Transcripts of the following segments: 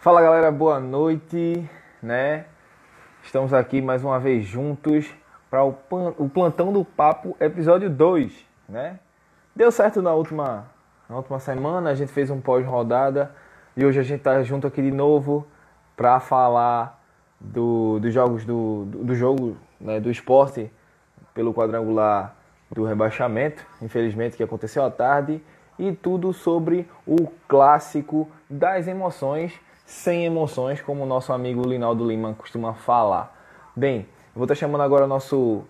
Fala galera, boa noite, né? Estamos aqui mais uma vez juntos para o, o plantão do papo episódio 2, né? Deu certo na última, na última semana, a gente fez um pós-rodada e hoje a gente tá junto aqui de novo para falar do, dos jogos do, do, do jogo né, do esporte pelo quadrangular do rebaixamento, infelizmente que aconteceu à tarde, e tudo sobre o clássico das emoções sem emoções, como o nosso amigo Linaldo Lima costuma falar. Bem, vou estar chamando agora o nosso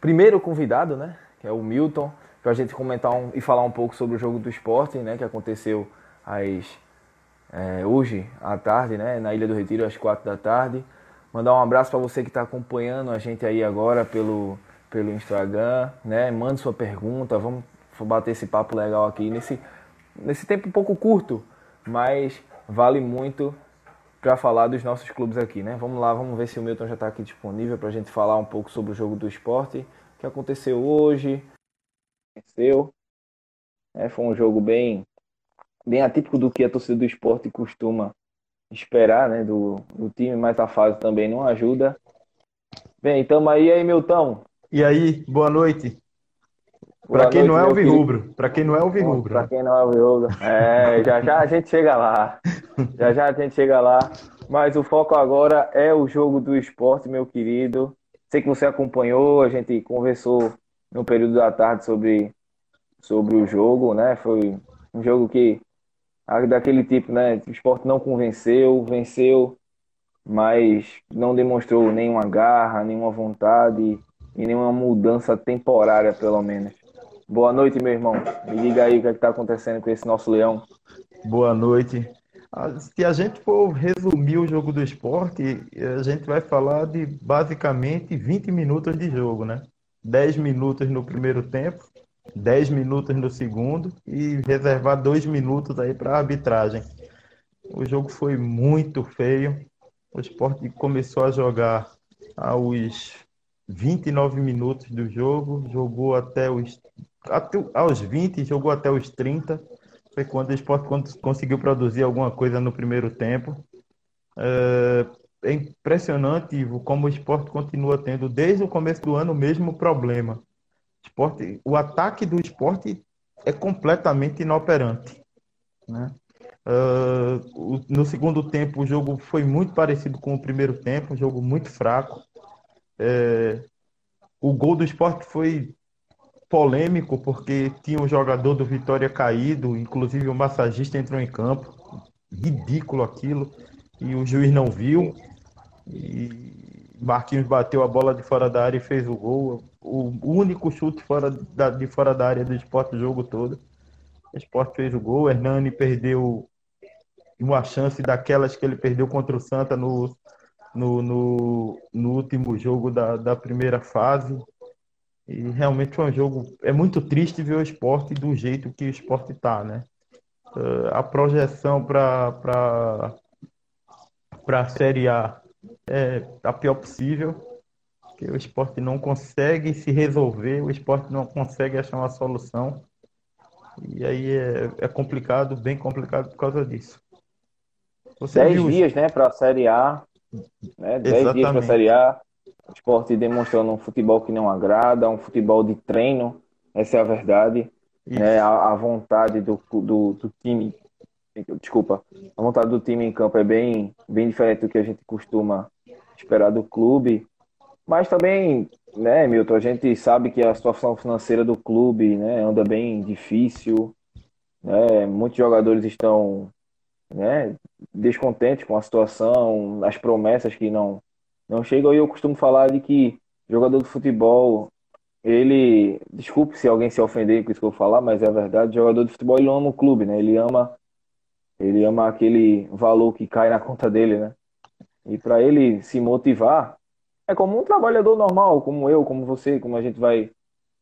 primeiro convidado, né? Que é o Milton, para a gente comentar um, e falar um pouco sobre o jogo do esporte, né? Que aconteceu às, é, hoje à tarde, né? Na Ilha do Retiro, às quatro da tarde. Mandar um abraço para você que está acompanhando a gente aí agora pelo, pelo Instagram, né? Mande sua pergunta, vamos bater esse papo legal aqui nesse, nesse tempo um pouco curto, mas vale muito para falar dos nossos clubes aqui, né? Vamos lá, vamos ver se o Milton já está aqui disponível para a gente falar um pouco sobre o jogo do esporte que aconteceu hoje. Aconteceu. É, foi um jogo bem, bem atípico do que a torcida do esporte costuma esperar, né? Do, do time, mas a fase também não ajuda. Bem, então aí, aí, Milton. E aí, boa noite. Para quem, não é o Virrubro. Para quem não é o Virrubro. Para quem não é o Virrubro. É, já já a gente chega lá. Já já a gente chega lá. Mas o foco agora é o jogo do esporte, meu querido. Sei que você acompanhou, a gente conversou no período da tarde sobre, sobre o jogo, né? Foi um jogo que daquele tipo, né? O esporte não convenceu, venceu, mas não demonstrou nenhuma garra, nenhuma vontade e nenhuma mudança temporária, pelo menos. Boa noite, meu irmão. Me diga aí o que é está acontecendo com esse nosso leão. Boa noite. Se a gente for resumir o jogo do esporte, a gente vai falar de basicamente 20 minutos de jogo, né? 10 minutos no primeiro tempo, 10 minutos no segundo e reservar 2 minutos aí para arbitragem. O jogo foi muito feio. O esporte começou a jogar aos 29 minutos do jogo, jogou até os até, aos 20, jogou até os 30. Foi quando o esporte conseguiu produzir alguma coisa no primeiro tempo. É, é impressionante como o esporte continua tendo, desde o começo do ano, o mesmo problema. Esporte, o ataque do esporte é completamente inoperante. Né? Uh, no segundo tempo, o jogo foi muito parecido com o primeiro tempo, um jogo muito fraco. É, o gol do esporte foi polêmico porque tinha um jogador do Vitória caído, inclusive o massagista entrou em campo. Ridículo aquilo. E o juiz não viu. E Marquinhos bateu a bola de fora da área e fez o gol. O único chute fora da, de fora da área do esporte o jogo todo. O esporte fez o gol. Hernani perdeu uma chance daquelas que ele perdeu contra o Santa no, no, no, no último jogo da, da primeira fase. E realmente foi um jogo. É muito triste ver o esporte do jeito que o esporte está, né? Uh, a projeção para a Série A é a pior possível, que o esporte não consegue se resolver, o esporte não consegue achar uma solução. E aí é, é complicado, bem complicado por causa disso. Você dez viu... dias, né, para a Série A. Né? Dez Exatamente. dias para a Série A. Esporte demonstrando um futebol que não agrada, um futebol de treino, essa é a verdade. Né? A, a, vontade do, do, do, time, desculpa, a vontade do time em campo é bem, bem diferente do que a gente costuma esperar do clube. Mas também, né, Milton, a gente sabe que a situação financeira do clube né, anda bem difícil. Né? Muitos jogadores estão né, descontentes com a situação, as promessas que não não chega, eu costumo falar de que jogador de futebol, ele, desculpe se alguém se ofender com isso que eu vou falar, mas é verdade, jogador de futebol ele ama o clube, né? Ele ama ele ama aquele valor que cai na conta dele, né? E para ele se motivar, é como um trabalhador normal, como eu, como você, como a gente vai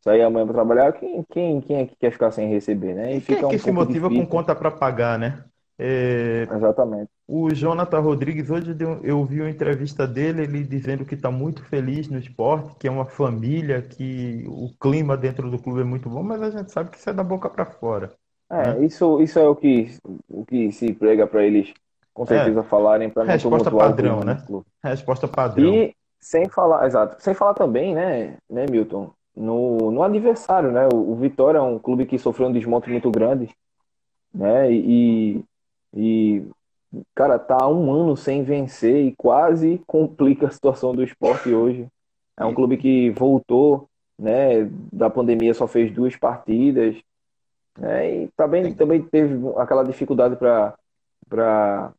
sair amanhã para trabalhar, quem, quem, quem é que quer ficar sem receber, né? E fica quem é que um se motiva difícil. com conta para pagar, né? É, Exatamente. O Jonathan Rodrigues, hoje eu vi uma entrevista dele, ele dizendo que está muito feliz no esporte, que é uma família, que o clima dentro do clube é muito bom, mas a gente sabe que isso é da boca para fora. É, né? isso, isso é o que, o que se prega para eles com certeza, É, falarem para não resposta padrão, né? clube. Resposta padrão. E sem falar, exato, sem falar também, né, né, Milton, no, no adversário, né? O, o Vitória é um clube que sofreu um desmonte muito grande, né? E, e cara, tá há um ano sem vencer e quase complica a situação do esporte hoje. É um clube que voltou, né, da pandemia, só fez duas partidas, né? E também, também teve aquela dificuldade para para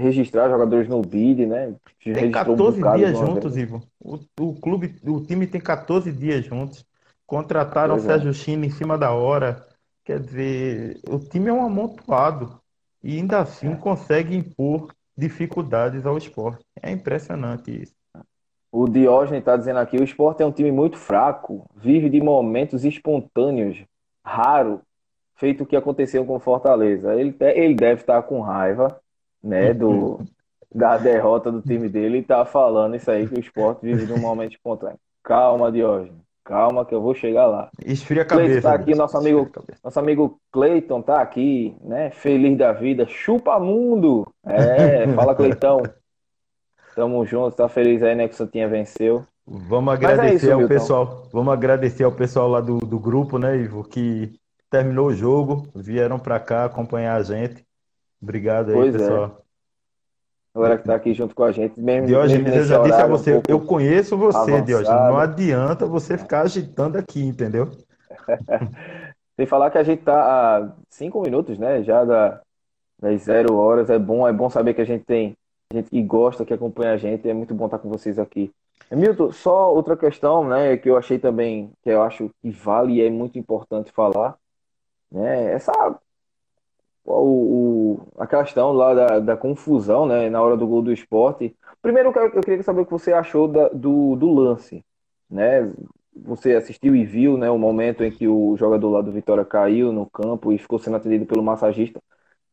registrar jogadores no BID, né? Tem Registrou um 14 bocado dias juntos, vez. Ivo. O, o clube, o time tem 14 dias juntos. Contrataram o é. Sérgio China em cima da hora. Quer dizer, o time é um amontoado e ainda assim consegue impor dificuldades ao esporte. É impressionante isso. O Diógenes está dizendo aqui, o Sport é um time muito fraco, vive de momentos espontâneos, raro, feito o que aconteceu com o Fortaleza. Ele, ele deve estar com raiva, né, do, da derrota do time dele e tá falando isso aí, que o Sport vive de um momento espontâneo. Calma, Diógenes, calma que eu vou chegar lá. Esfria a Cleiton cabeça. tá aqui, nosso amigo, nosso amigo Cleiton tá aqui, né, feliz da vida, chupa mundo. É, fala Cleitão. Tamo junto, tá feliz aí, né, que o Santinha venceu. Vamos é agradecer isso, ao Milton. pessoal, vamos agradecer ao pessoal lá do, do grupo, né, Ivo, que terminou o jogo, vieram para cá acompanhar a gente. Obrigado aí, Pois é. Galera que tá aqui junto com a gente, mesmo, Diógenes, mesmo eu já disse a um você, pouco eu conheço você, avançado. Diógenes. Não adianta você ficar agitando aqui, entendeu? Sem falar que a gente tá a cinco minutos, né? Já da, das zero horas. É bom, é bom saber que a gente tem gente que gosta, que acompanha a gente. É muito bom estar com vocês aqui. Milton, só outra questão, né? Que eu achei também, que eu acho que vale e é muito importante falar, né? Essa o, o- a questão lá da, da confusão, né? Na hora do gol do esporte. Primeiro, eu, quero- eu queria saber o que você achou da- do, do lance, né? Você assistiu e viu, né, o momento em que o jogador lá do Vitória caiu no campo e ficou sendo atendido pelo massagista.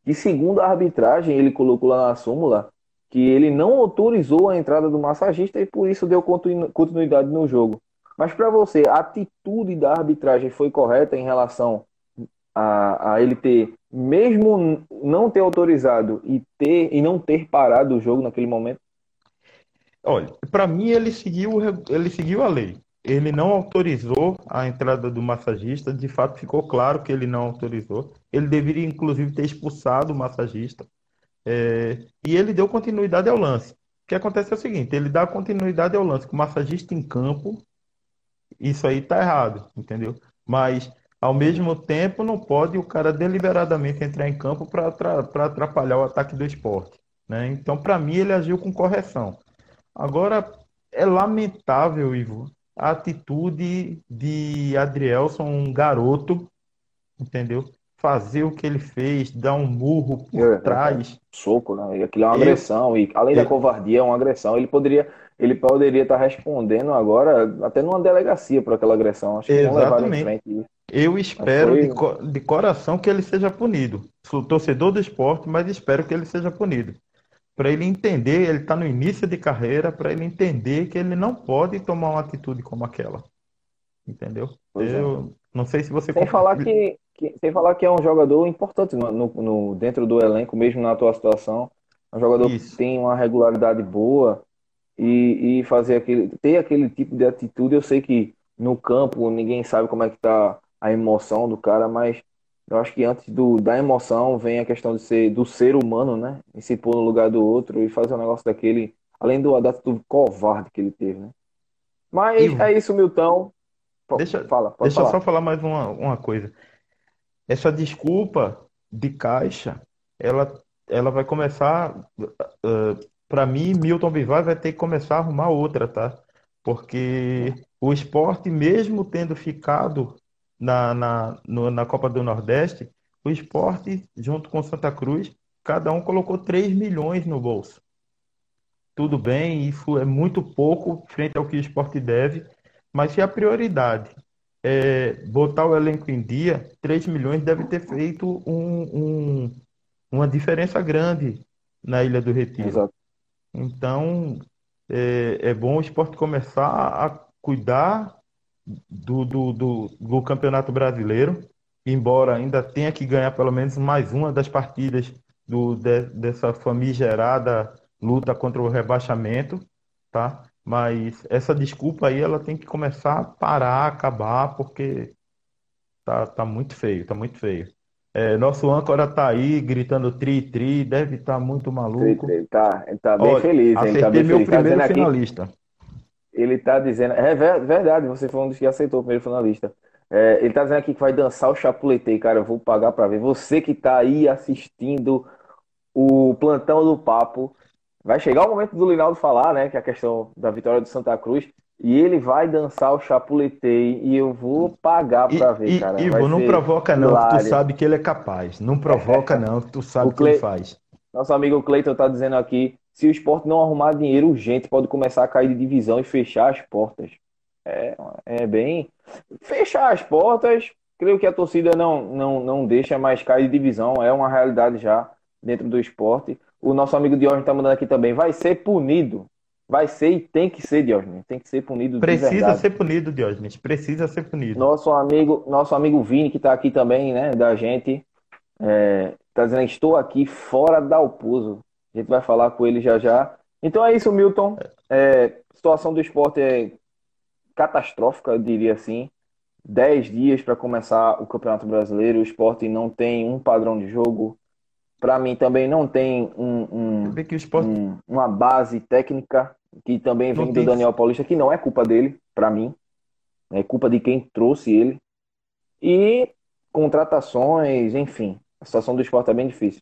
E segundo a arbitragem, ele colocou lá na súmula que ele não autorizou a entrada do massagista e por isso deu continu- continuidade no jogo. Mas para você, a atitude da arbitragem foi correta em relação a, a ele ter, mesmo não ter autorizado e ter e não ter parado o jogo naquele momento? Olha, para mim ele seguiu, ele seguiu a lei. Ele não autorizou a entrada do massagista, de fato ficou claro que ele não autorizou. Ele deveria, inclusive, ter expulsado o massagista. É, e ele deu continuidade ao lance. O que acontece é o seguinte: ele dá continuidade ao lance com o massagista em campo, isso aí tá errado, entendeu? Mas, ao mesmo tempo, não pode o cara deliberadamente entrar em campo para atrapalhar o ataque do esporte, né? Então, para mim, ele agiu com correção. Agora, é lamentável, Ivo, a atitude de Adrielson, um garoto, entendeu? Fazer o que ele fez, dar um murro por É, é, trás. soco, né? E aquilo é uma agressão e além da covardia é uma agressão. Ele poderia, ele poderia estar respondendo agora até numa delegacia por aquela agressão. Acho que não levaram em Exatamente. frente isso. Eu espero foi- de, co- de coração que ele seja punido. Sou torcedor do esporte, mas espero que ele seja punido. Para ele entender, ele está no início de carreira, para ele entender que ele não pode tomar uma atitude como aquela. Entendeu? Pois é. Eu não sei se você Sem falar que, que- sem falar que é um jogador importante no, no- no- dentro do elenco, mesmo na tua situação. É um jogador Isso. que tem uma regularidade boa e, e fazer aquele, ter aquele tipo de atitude. Eu sei que no campo ninguém sabe como é que tá a emoção do cara, mas eu acho que antes do, da emoção vem a questão de ser do ser humano, né? E se pôr no lugar do outro e fazer um negócio daquele, além do da atitude covarde que ele teve, né? Mas é isso, Milton. Po- deixa- Fala, Deixa eu falar. só falar mais uma, uma coisa. Essa desculpa de caixa, ela, ela vai começar. Para mim, Milton Bivar vai ter que começar a arrumar outra, tá? Porque o esporte, mesmo tendo ficado na, na, no- na Copa do Nordeste, o esporte, junto com Santa Cruz, cada um colocou 3 milhões no bolso. Tudo bem, isso é muito pouco frente ao que o esporte deve, mas se a prioridade é botar o elenco em dia, 3 milhões deve ter feito um, um- uma diferença grande na Ilha do Retiro. Exato. Então, é, é bom o esporte começar a cuidar do, do, do, do Campeonato Brasileiro, embora ainda tenha que ganhar pelo menos mais uma das partidas do, de, dessa famigerada luta contra o rebaixamento, tá? Mas essa desculpa aí ela tem que começar a parar, acabar, porque tá, tá muito feio, tá muito feio. É, nosso âncora tá aí gritando tri-tri, deve estar tá muito maluco. Tri, tri, tá, ele tá bem Olha, feliz, hein? Tá bem meu feliz. Tá primeiro tá finalista. Aqui, ele tá dizendo, é verdade, você foi um dos que aceitou o primeiro finalista. É, ele tá dizendo aqui que vai dançar o chapuletei, cara. Eu vou pagar pra ver. Você que tá aí assistindo o plantão do papo, vai chegar o momento do Linaldo falar, né? Que é a questão da vitória do Santa Cruz. E ele vai dançar o chapuletei e eu vou pagar pra ver, e, cara. Ivo, não provoca não, que tu sabe que ele é capaz. Não provoca não, que tu sabe o que Cle... ele faz. Nosso amigo Cleiton tá dizendo aqui, se o esporte não arrumar dinheiro urgente, pode começar a cair de divisão e fechar as portas. É, é bem. Fechar as portas, creio que a torcida não, não, não deixa mais cair de divisão, é uma realidade já dentro do esporte. O nosso amigo Diógenes está mandando aqui também, vai ser punido. Vai ser e tem que ser, Diógenes. Tem que ser punido Precisa ser punido, Diógenes. Precisa ser punido. Nosso amigo, nosso amigo Vini, que está aqui também, né, da gente, é, tá dizendo, estou aqui fora da Alpuso. A gente vai falar com ele já já. Então é isso, Milton. É, situação do esporte é catastrófica, eu diria assim. Dez dias para começar o Campeonato Brasileiro. O esporte não tem um padrão de jogo. Para mim também não tem um, um, esporte... um, uma base técnica que também vem do Daniel Paulista, que não é culpa dele, para mim. É culpa de quem trouxe ele. E contratações, enfim. A situação do esporte é bem difícil.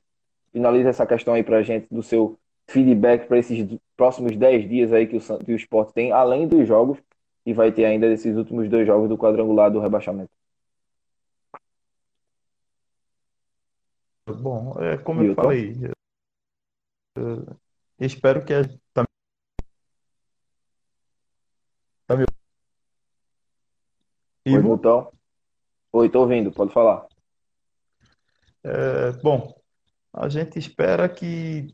Finaliza essa questão aí pra gente do seu feedback para esses próximos 10 dias aí que o, que o esporte tem, além dos jogos e vai ter ainda esses últimos dois jogos do quadrangular do rebaixamento. Bom, é como Milton. eu falei, eu, espero que a, tá, tá me... Oi, Milton. Oi, tô ouvindo, pode falar. É, bom, a gente espera que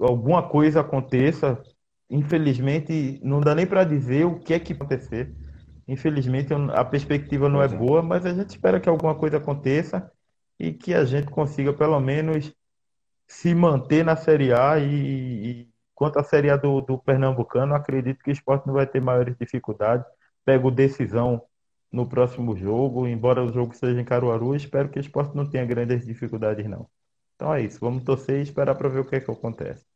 alguma coisa aconteça Infelizmente, não dá nem para dizer o que é que acontecer. Infelizmente, a perspectiva não é, é boa, mas a gente espera que alguma coisa aconteça e que a gente consiga, pelo menos, se manter na Série A. E, e quanto à Série A do, do Pernambucano, acredito que o esporte não vai ter maiores dificuldades. Pego decisão no próximo jogo, embora o jogo seja em Caruaru, espero que o esporte não tenha grandes dificuldades, não. Então é isso, vamos torcer e esperar para ver o que é que acontece.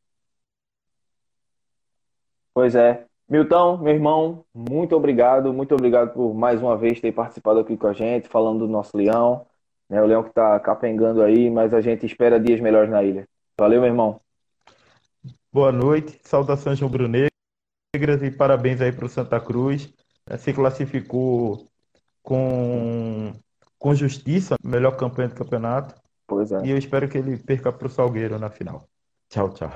Pois é. Milton, meu irmão, muito obrigado, muito obrigado por mais uma vez ter participado aqui com a gente, falando do nosso leão, né? O leão que está capengando aí, mas a gente espera dias melhores na ilha. Valeu, meu irmão. Boa noite, saudações rubro-negras e parabéns aí para o Santa Cruz. É, se classificou com, com justiça, melhor campanha do campeonato. Pois é. E eu espero que ele perca para o Salgueiro na final. Tchau, tchau.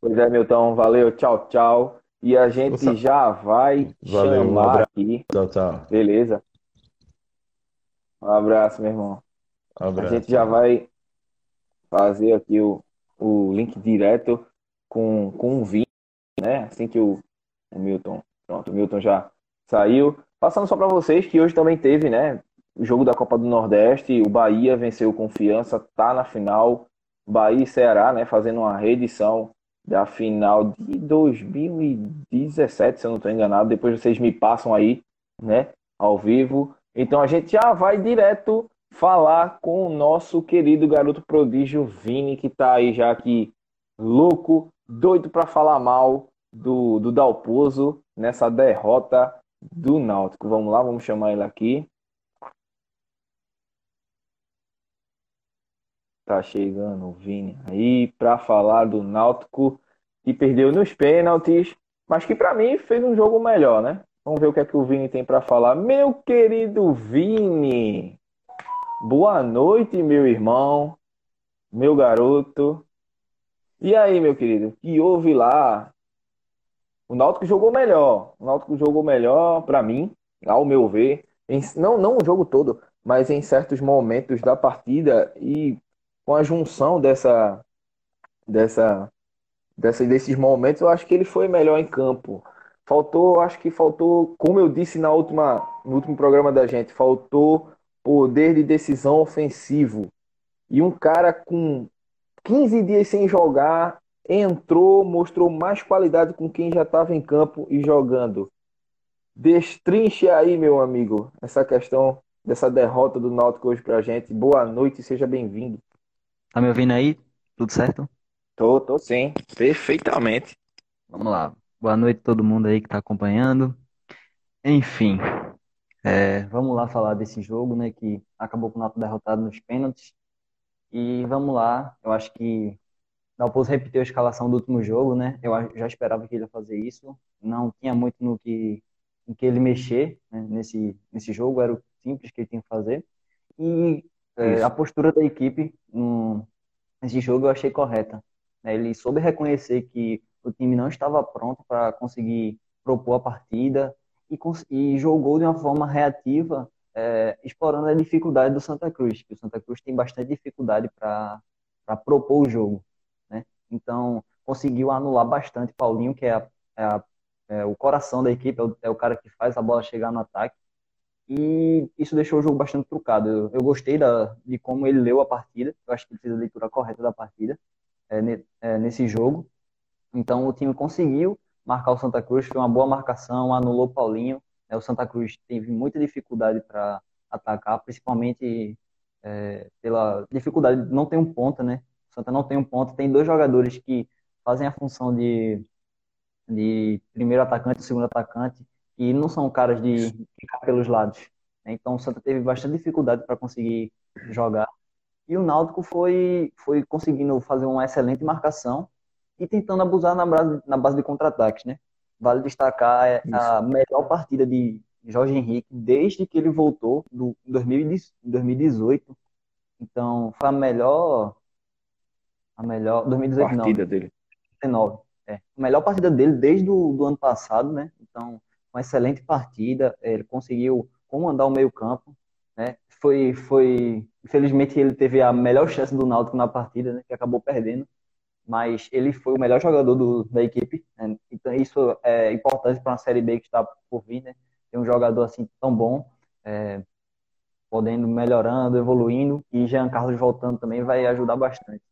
Pois é, Milton, valeu, tchau, tchau. E a gente Nossa. já vai valeu, chamar um aqui. Tchau, tchau. Beleza? Um abraço, meu irmão. Um abraço. A gente já vai fazer aqui o, o link direto com, com o Vini, né? Assim que o, o Milton. Pronto, o Milton já saiu. Passando só para vocês que hoje também teve, né? O jogo da Copa do Nordeste. O Bahia venceu confiança, tá na final. Bahia e Ceará, né? Fazendo uma reedição da final de 2017, se eu não estou enganado. Depois vocês me passam aí, né, ao vivo. Então a gente já vai direto falar com o nosso querido garoto prodígio Vini, que está aí já aqui louco, doido para falar mal do, do Dalpozo nessa derrota do Náutico. Vamos lá, vamos chamar ele aqui. Tá chegando o Vini aí para falar do Náutico que perdeu nos pênaltis, mas que para mim fez um jogo melhor, né? Vamos ver o que é que o Vini tem para falar. Meu querido Vini, boa noite, meu irmão, meu garoto. E aí, meu querido, que houve lá? O Náutico jogou melhor. O Náutico jogou melhor para mim, ao meu ver. Em, não, não o jogo todo, mas em certos momentos da partida e com a junção dessa, dessa, dessa, desses momentos, eu acho que ele foi melhor em campo. Faltou, acho que faltou, como eu disse na última, no último programa da gente, faltou poder de decisão ofensivo. E um cara com 15 dias sem jogar entrou, mostrou mais qualidade com quem já estava em campo e jogando. Destrinche aí, meu amigo, essa questão dessa derrota do Náutico hoje pra gente. Boa noite, seja bem-vindo. Tá me ouvindo aí? Tudo certo? Tô, tô sim, perfeitamente. Vamos lá. Boa noite a todo mundo aí que tá acompanhando. Enfim, é, vamos lá falar desse jogo, né, que acabou com o Náutico derrotado nos pênaltis. E vamos lá, eu acho que Dalpozo repetiu a escalação do último jogo, né? Eu já esperava que ele ia fazer isso. Não tinha muito no que, no que ele mexer né? nesse, nesse jogo, era o simples que ele tinha que fazer. E é, a postura da equipe no, nesse jogo eu achei correta. Né? Ele soube reconhecer que o time não estava pronto para conseguir propor a partida e, e, jogou de uma forma reativa, é, explorando a dificuldade do Santa Cruz, que o Santa Cruz tem bastante dificuldade para propor o jogo. Então, conseguiu anular bastante Paulinho, que é, a, é, a, é o coração da equipe, é o, é o, cara que faz a bola chegar no ataque. E isso deixou o jogo bastante trucado. Eu, eu gostei da, de como ele leu a partida. Eu acho que ele fez a leitura correta da partida é, ne, é, nesse jogo. Então, o time conseguiu marcar o Santa Cruz, foi uma boa marcação, anulou Paulinho. É, o Santa Cruz teve muita dificuldade para atacar, principalmente é, pela dificuldade de não ter um ponta, né? O Santa não tem um ponto, tem dois jogadores que fazem a função de, de primeiro atacante e segundo atacante, e não são caras de ficar pelos lados. Então o Santa teve bastante dificuldade para conseguir jogar. E o Náutico foi, foi conseguindo fazer uma excelente marcação e tentando abusar na base, na base de contra-ataques. Né? Vale destacar é, a melhor partida de Jorge Henrique desde que ele voltou do 2018. Então, foi a melhor a melhor. 2019. Partida dele. 19. É. A melhor partida dele desde o do ano passado, né? Então, uma excelente partida. Ele conseguiu comandar o meio-campo. Né? Foi, foi. Infelizmente, ele teve a melhor chance do Náutico na partida, né? Que acabou perdendo. Mas ele foi o melhor jogador do, da equipe. Né? Então, isso é importante para uma Série B que está por vir, né? Ter um jogador assim tão bom. É, podendo melhorando, evoluindo, e Jean Carlos voltando também vai ajudar bastante.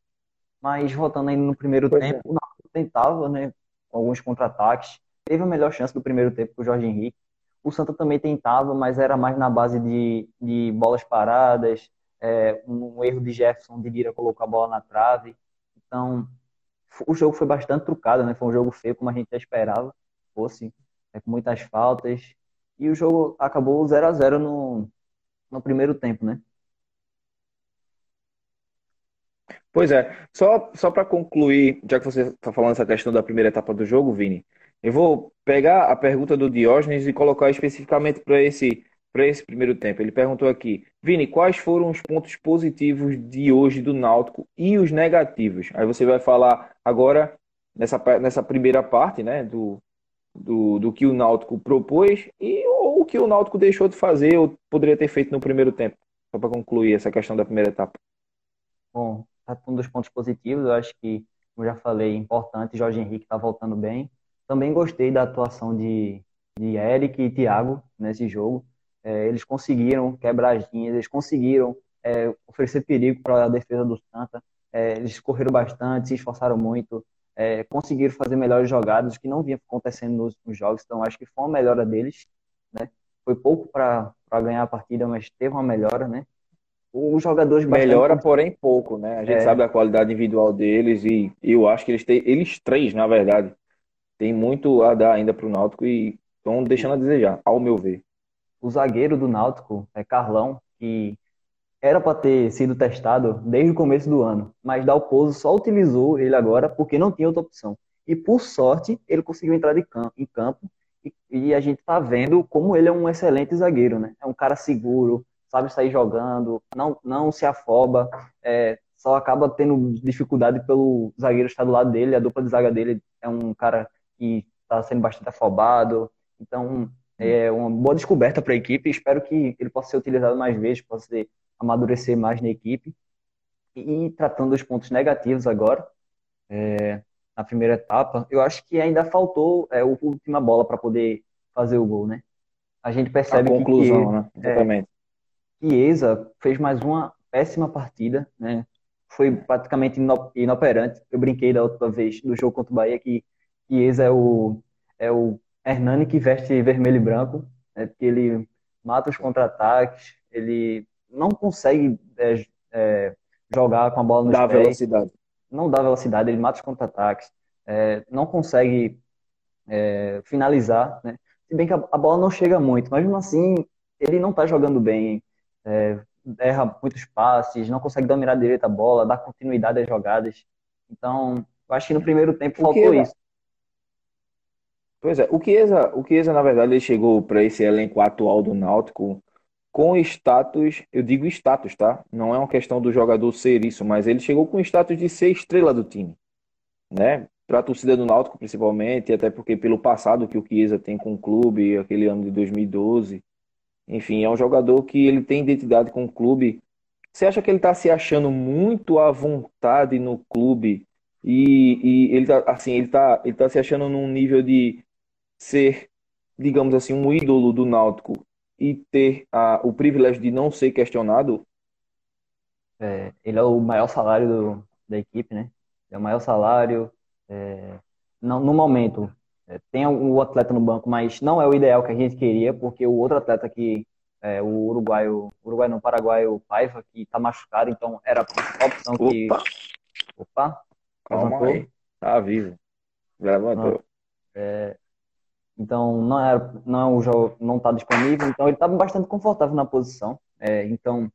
Mas voltando ainda no primeiro pois tempo, é. o Náutico tentava, né, alguns contra-ataques. Teve a melhor chance do primeiro tempo com o Jorge Henrique. O Santa também tentava, mas era mais na base de, de bolas paradas, é, um, um, erro de Jefferson de Lira colocou a bola na trave. Então, o jogo foi bastante trucado, né? Foi um jogo feio, como a gente já esperava fosse, é, com muitas faltas. E o jogo acabou 0 a 0 no, no primeiro tempo, né? Pois é, só, só para concluir, já que você está falando essa questão da primeira etapa do jogo, Vini, eu vou pegar a pergunta do Diógenes e colocar especificamente para esse, esse primeiro tempo. Ele perguntou aqui, Vini, quais foram os pontos positivos de hoje do Náutico e os negativos? Aí você vai falar agora nessa, nessa primeira parte, né, do, do, do que o Náutico propôs e ou o que o Náutico deixou de fazer ou poderia ter feito no primeiro tempo. Só para concluir essa questão da primeira etapa. Bom, um dos pontos positivos, eu acho que, como já falei, importante, Jorge Henrique está voltando bem. Também gostei da atuação de, de Eric e Thiago nesse jogo. É, eles conseguiram quebrar as linhas, eles conseguiram é, oferecer perigo para a defesa do Santa. É, eles correram bastante, se esforçaram muito, é, conseguiram fazer melhores jogadas, que não vinha acontecendo nos, nos, jogos. Então, acho que foi uma melhora deles. Né? Foi pouco para ganhar a partida, mas teve uma melhora, né? Os jogadores melhora, porém pouco, né? A gente é. sabe a qualidade individual deles e eu acho que eles têm, eles três, na verdade, tem muito a dar ainda para o Náutico e estão deixando a desejar, ao meu ver. O zagueiro do Náutico é Carlão, que era para ter sido testado desde o começo do ano, mas Dalpozo só utilizou ele agora porque não tinha outra opção. E por sorte, ele conseguiu entrar de campo, em campo e, e a gente está vendo como ele é um excelente zagueiro, né? É um cara seguro, sabe sair jogando, não, não se afoba, é, só acaba tendo dificuldade pelo zagueiro estar do lado dele, a dupla de zaga dele é um cara que está sendo bastante afobado, então é uma boa descoberta para a equipe, espero que ele possa ser utilizado mais vezes, possa ser, amadurecer mais na equipe, e tratando dos pontos negativos agora, é, na primeira etapa, eu acho que ainda faltou é, a última bola para poder fazer o gol, né? A gente percebe a conclusão, que, né? Exatamente. Chiesa fez mais uma péssima partida, né? Foi praticamente inoperante. Eu brinquei da outra vez do jogo contra o Bahia que Chiesa é o, é o Hernani que veste vermelho e branco, né? porque ele mata os contra-ataques, ele não consegue é, é, jogar com a bola no dá pés, velocidade. não dá velocidade, ele mata os contra-ataques, é, não consegue é, finalizar, né? Se bem que a, a, bola não chega muito, mas mesmo assim ele não está jogando bem, é, erra muitos passes, não consegue dominar direito a bola, dar continuidade às jogadas. Então, eu acho que no primeiro tempo faltou isso. Pois é, o Chiesa, o Chiesa, na verdade, ele chegou para esse elenco atual do Náutico com status, eu digo status, tá? Não é uma questão do jogador ser isso, mas ele chegou com status de ser estrela do time, né? Para a torcida do Náutico, principalmente, até porque pelo passado que o Chiesa tem com o clube, aquele ano de 2012, enfim, é um jogador que ele tem identidade com o clube. Você acha que ele está se achando muito à vontade no clube e, e ele tá assim, ele tá, ele tá se achando num nível de ser, digamos assim, um ídolo do Náutico e ter a, o privilégio de não ser questionado? É, ele é o maior salário do, da equipe, né? É o maior salário. É, não, no momento, tem o atleta no banco, mas não é o ideal que a gente queria, porque o outro atleta que é, o uruguaio, uruguaio não, paraguaio Paiva, que está machucado, então era a opção que. Opa! Opa! Calma aí. Tá vivo. Levantou. É, então não era, não o jogo não está disponível, então ele estava bastante confortável na posição. É, então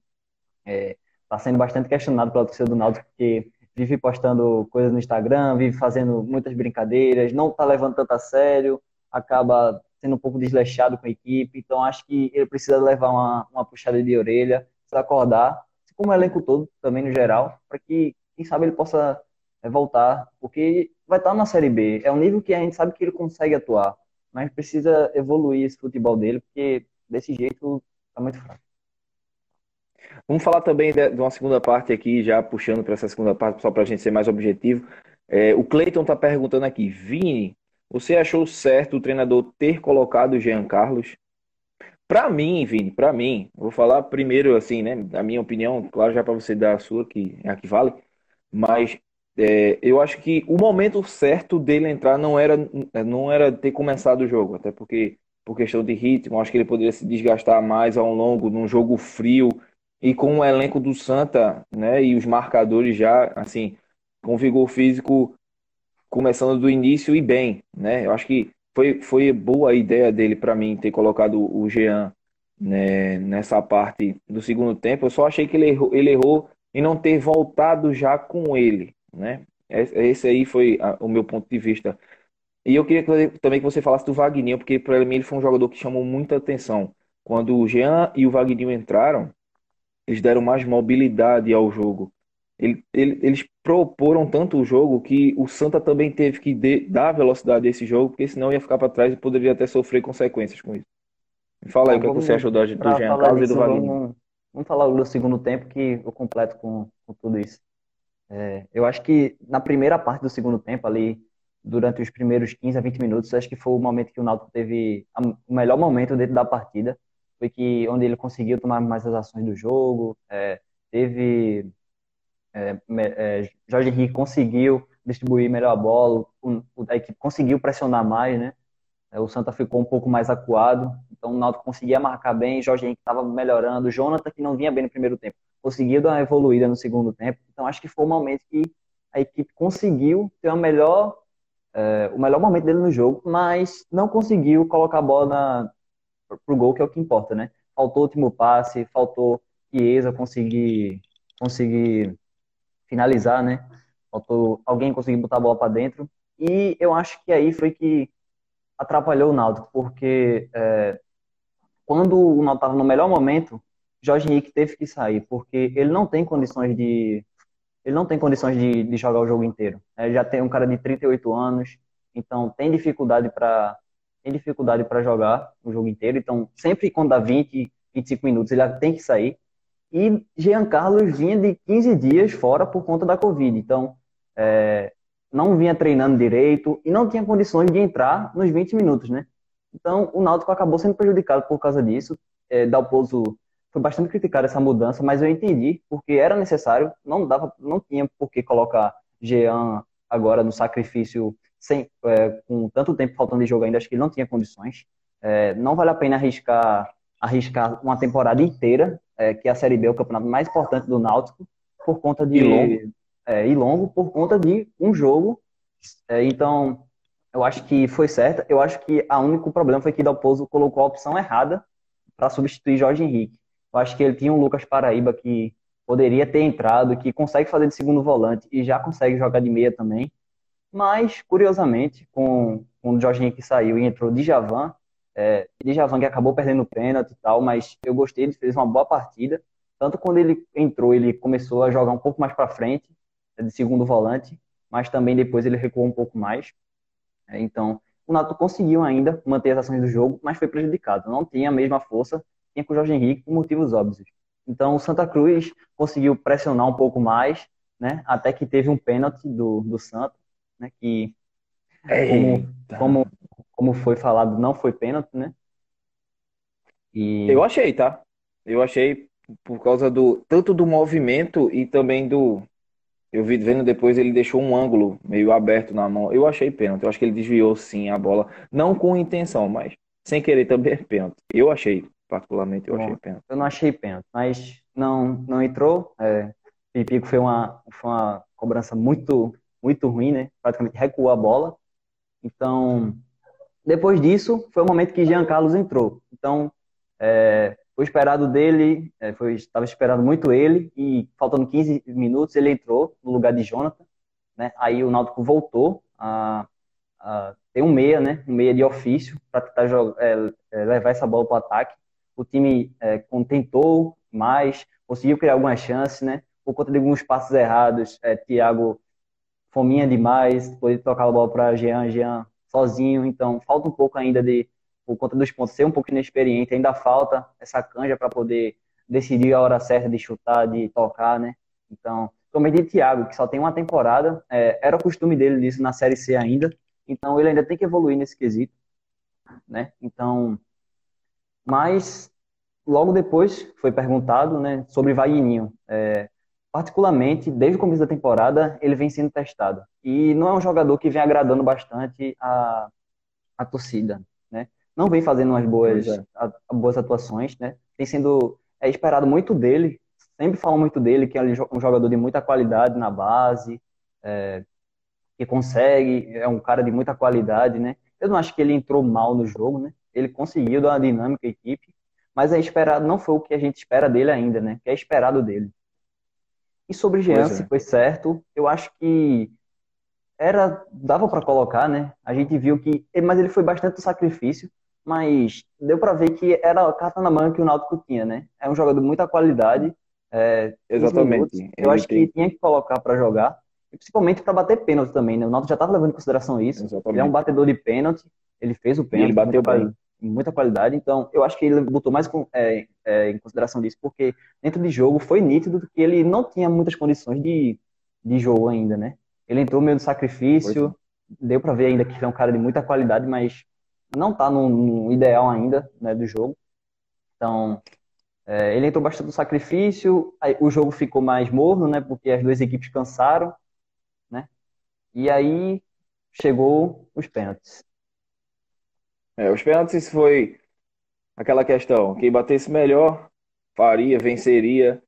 está é, tá sendo bastante questionado pela torcida do Náutico porque vive postando coisas no Instagram, vive fazendo muitas brincadeiras, não está levando tanto a sério, acaba sendo um pouco desleixado com a equipe. Então acho que ele precisa levar uma, uma puxada de orelha, precisa acordar, como o elenco todo também no geral, para que quem sabe ele possa é, voltar, porque vai estar na Série B. É um nível que a gente sabe que ele consegue atuar mas precisa evoluir esse futebol dele, porque desse jeito tá muito fraco. Vamos falar também de uma segunda parte aqui, já puxando para essa segunda parte, só para a gente ser mais objetivo. É, o Cleiton está perguntando aqui, Vini, você achou certo o treinador ter colocado o Jean Carlos? Para mim, Vini, para mim, vou falar primeiro assim, né, a minha opinião, claro já para você dar a sua, que é a que vale, mas é, eu acho que o momento certo dele entrar não era, não era ter começado o jogo, até porque por questão de ritmo, acho que ele poderia se desgastar mais ao longo num jogo frio e com o elenco do Santa, né, e os marcadores já assim, com vigor físico começando do início e bem, né? Eu acho que foi, foi boa a ideia dele para mim ter colocado o Jean né, nessa parte do segundo tempo. Eu só achei que ele errou, ele errou em não ter voltado já com ele, né? Esse aí foi o meu ponto de vista. E eu queria também que você falasse do Wagner, porque para mim ele foi um jogador que chamou muita atenção. Quando o Jean e o Wagner entraram, eles deram mais mobilidade ao jogo. Ele, ele, eles proporam tanto o jogo que o Santa também teve que de, dar velocidade a esse jogo, porque senão ia ficar para trás e poderia até sofrer consequências com isso. Fala aí o que, é que você achou do, do Jean Carlos e do Wagner. Vamos, vamos falar do segundo tempo que eu completo com, com tudo isso. É, eu acho que na primeira parte do segundo tempo, ali, durante os primeiros 15 a 20 minutos, acho que foi o momento que o Náutico teve a, o melhor momento dentro da partida. Foi que onde ele conseguiu tomar mais as ações do jogo, é, teve. É, é Jorge Henrique conseguiu distribuir melhor a bola, o, a equipe conseguiu pressionar mais, né? É, o Santa ficou um pouco mais acuado, então o Náutico conseguia marcar bem, Jorge Henrique estava melhorando, Jonathan que não vinha bem no primeiro tempo, conseguiu dar uma evoluída no segundo tempo. Então acho que foi o momento que a equipe conseguiu ter uma melhor, é, o melhor momento dele no jogo, mas não conseguiu colocar a bola para o gol, que é o que importa, né? Faltou o último passe, faltou Chiesa conseguir, conseguir finalizar, né? Faltou alguém conseguir botar a bola para dentro. E eu acho que aí foi que atrapalhou o Náutico, porque é, quando o Náutico estava no melhor momento, Jorge Henrique teve que sair, porque ele não tem condições de ele não tem condições de, de jogar o jogo inteiro. Ele já tem um cara de 38 anos, então tem dificuldade para tem dificuldade para jogar o jogo inteiro. Então, sempre quando dá 20, 25 minutos, ele tem que sair. E Jean Carlos vinha de 15 dias fora por conta da Covid. Então, é, não vinha treinando direito e não tinha condições de entrar nos 20 minutos, né? Então, o Náutico acabou sendo prejudicado por causa disso. É, Dalpozo foi bastante criticada essa mudança, mas eu entendi porque era necessário, não dava, não tinha por que colocar Jean agora no sacrifício sem, é, com tanto tempo faltando de jogo ainda, acho que ele não tinha condições. É, não vale a pena arriscar, arriscar uma temporada inteira, é, que a Série B é o campeonato mais importante do Náutico, por conta de. E longo. É, e longo, por conta de um jogo. É, então, eu acho que foi certo. Eu acho que o único problema foi que Dalpozo colocou a opção errada para substituir Jorge Henrique. Eu acho que ele tinha um Lucas Paraíba que poderia ter entrado, que consegue fazer de segundo volante e já consegue jogar de meia também. Mas, curiosamente, com, com o Jorge Henrique saiu e entrou Djavan, é, Djavan que acabou perdendo o pênalti e tal, mas eu gostei, ele fez uma boa partida. Tanto quando ele entrou, ele começou a jogar um pouco mais para frente, de segundo volante, mas também depois ele recuou um pouco mais. É, então, o Nato conseguiu ainda manter as ações do jogo, mas foi prejudicado. Não tinha a mesma força que tinha com o Jorge Henrique, por motivos óbvios. Então, o Santa Cruz conseguiu pressionar um pouco mais, né? Até que teve um pênalti do, do Santa, né? Que, como, como, como foi falado, não foi pênalti, né? E... Eu achei, tá? Eu achei por causa do tanto do movimento e também do. Eu vi vendo depois ele deixou um ângulo meio aberto na mão. Eu achei pênalti. Eu acho que ele desviou sim a bola, não com intenção, mas sem querer também é pênalti. Eu achei, particularmente, eu Bom, achei pênalti. Eu não achei pênalti, mas não não entrou. É, Pipico foi uma foi uma cobrança muito muito ruim, né? Praticamente recuou a bola. Então, depois disso, foi o momento que Jean Carlos entrou. Então, é, o esperado dele, é, foi, estava esperando muito ele, e faltando 15 minutos ele entrou no lugar de Jonathan. Né? Aí o Náutico voltou a, a ter um meia, né? um meia de ofício, para tentar jogar, é, é, levar essa bola para o ataque. O time é, tentou mais, conseguiu criar algumas chances, né? por conta de alguns passos errados. É, Thiago fominha demais, poder tocar a bola para Jean, Jean sozinho, então falta um pouco ainda de, por conta dos pontos, ser um pouco inexperiente, ainda falta essa canja para poder decidir a hora certa de chutar, de tocar, né? Então, como de Thiago, que só tem uma temporada, é, era o costume dele disso na Série C ainda, então ele ainda tem que evoluir nesse quesito, né? Então, mas logo depois foi perguntado, né, sobre Vagninho. É, particularmente, desde o começo da temporada, ele vem sendo testado. E não é um jogador que vem agradando bastante a, a torcida, né? Não vem fazendo umas boas, é. a, boas atuações, né? Tem sendo é esperado muito dele, sempre falam muito dele, que é um jogador de muita qualidade na base, é, que consegue, é um cara de muita qualidade, né? Eu não acho que ele entrou mal no jogo, né? Ele conseguiu dar uma dinâmica à equipe, mas é esperado, não foi o que a gente espera dele ainda, né? Que é esperado dele. E sobre Jean, se é. foi certo, eu acho que era dava para colocar, né? A gente viu que, mas ele foi bastante sacrifício, mas deu para ver que era a carta na mão que o Náutico tinha, né? É um jogador de muita qualidade. É, Exatamente. eu acho que tinha que colocar para jogar, principalmente para bater pênalti também, né? O Náutico já estava levando em consideração isso. Exatamente. Ele é um batedor de pênalti, ele fez o pênalti. E ele bateu bem muita qualidade. Então, eu acho que ele botou mais é, é, em consideração disso, porque dentro de jogo foi nítido que ele não tinha muitas condições de, de jogo ainda, né? Ele entrou meio de sacrifício, é. deu para ver ainda que ele é um cara de muita qualidade, mas não tá no, no ideal ainda né, do jogo. Então, é, ele entrou bastante no sacrifício, aí, o jogo ficou mais morno, né? Porque as duas equipes cansaram, né? E aí chegou os pênaltis. É, os pênaltis foi aquela questão, quem batesse melhor faria, venceria.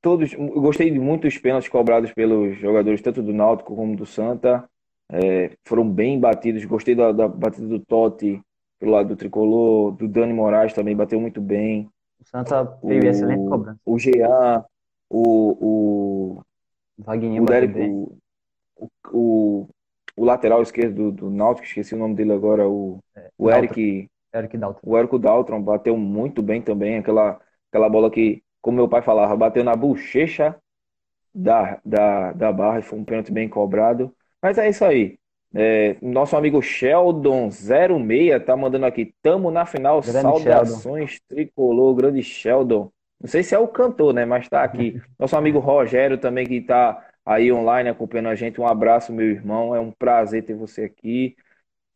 Todos, eu gostei de muitos pênaltis cobrados pelos jogadores tanto do Náutico como do Santa. É, foram bem batidos. Gostei da, da, batida do Totti pelo lado do tricolor, do Dani Moraes também bateu muito bem. O Santa teve excelente cobrança. O Jean, o o Wagner o, Derek, o, o, o lateral esquerdo do, do Náutico, esqueci o nome dele agora, o, é, o Eric. Eric Daltron. O Eric Daltron bateu muito bem também, aquela, aquela bola que, como meu pai falava, bateu na bochecha da, da, da barra e foi um pênalti bem cobrado. Mas é isso aí. É, nosso amigo Sheldon06 tá mandando aqui. Tamo na final. Grande Saudações Sheldon. tricolor, grande Sheldon. Não sei se é o cantor, né? Mas tá aqui. Nosso amigo Rogério também que tá aí online acompanhando a gente. Um abraço, meu irmão. É um prazer ter você aqui.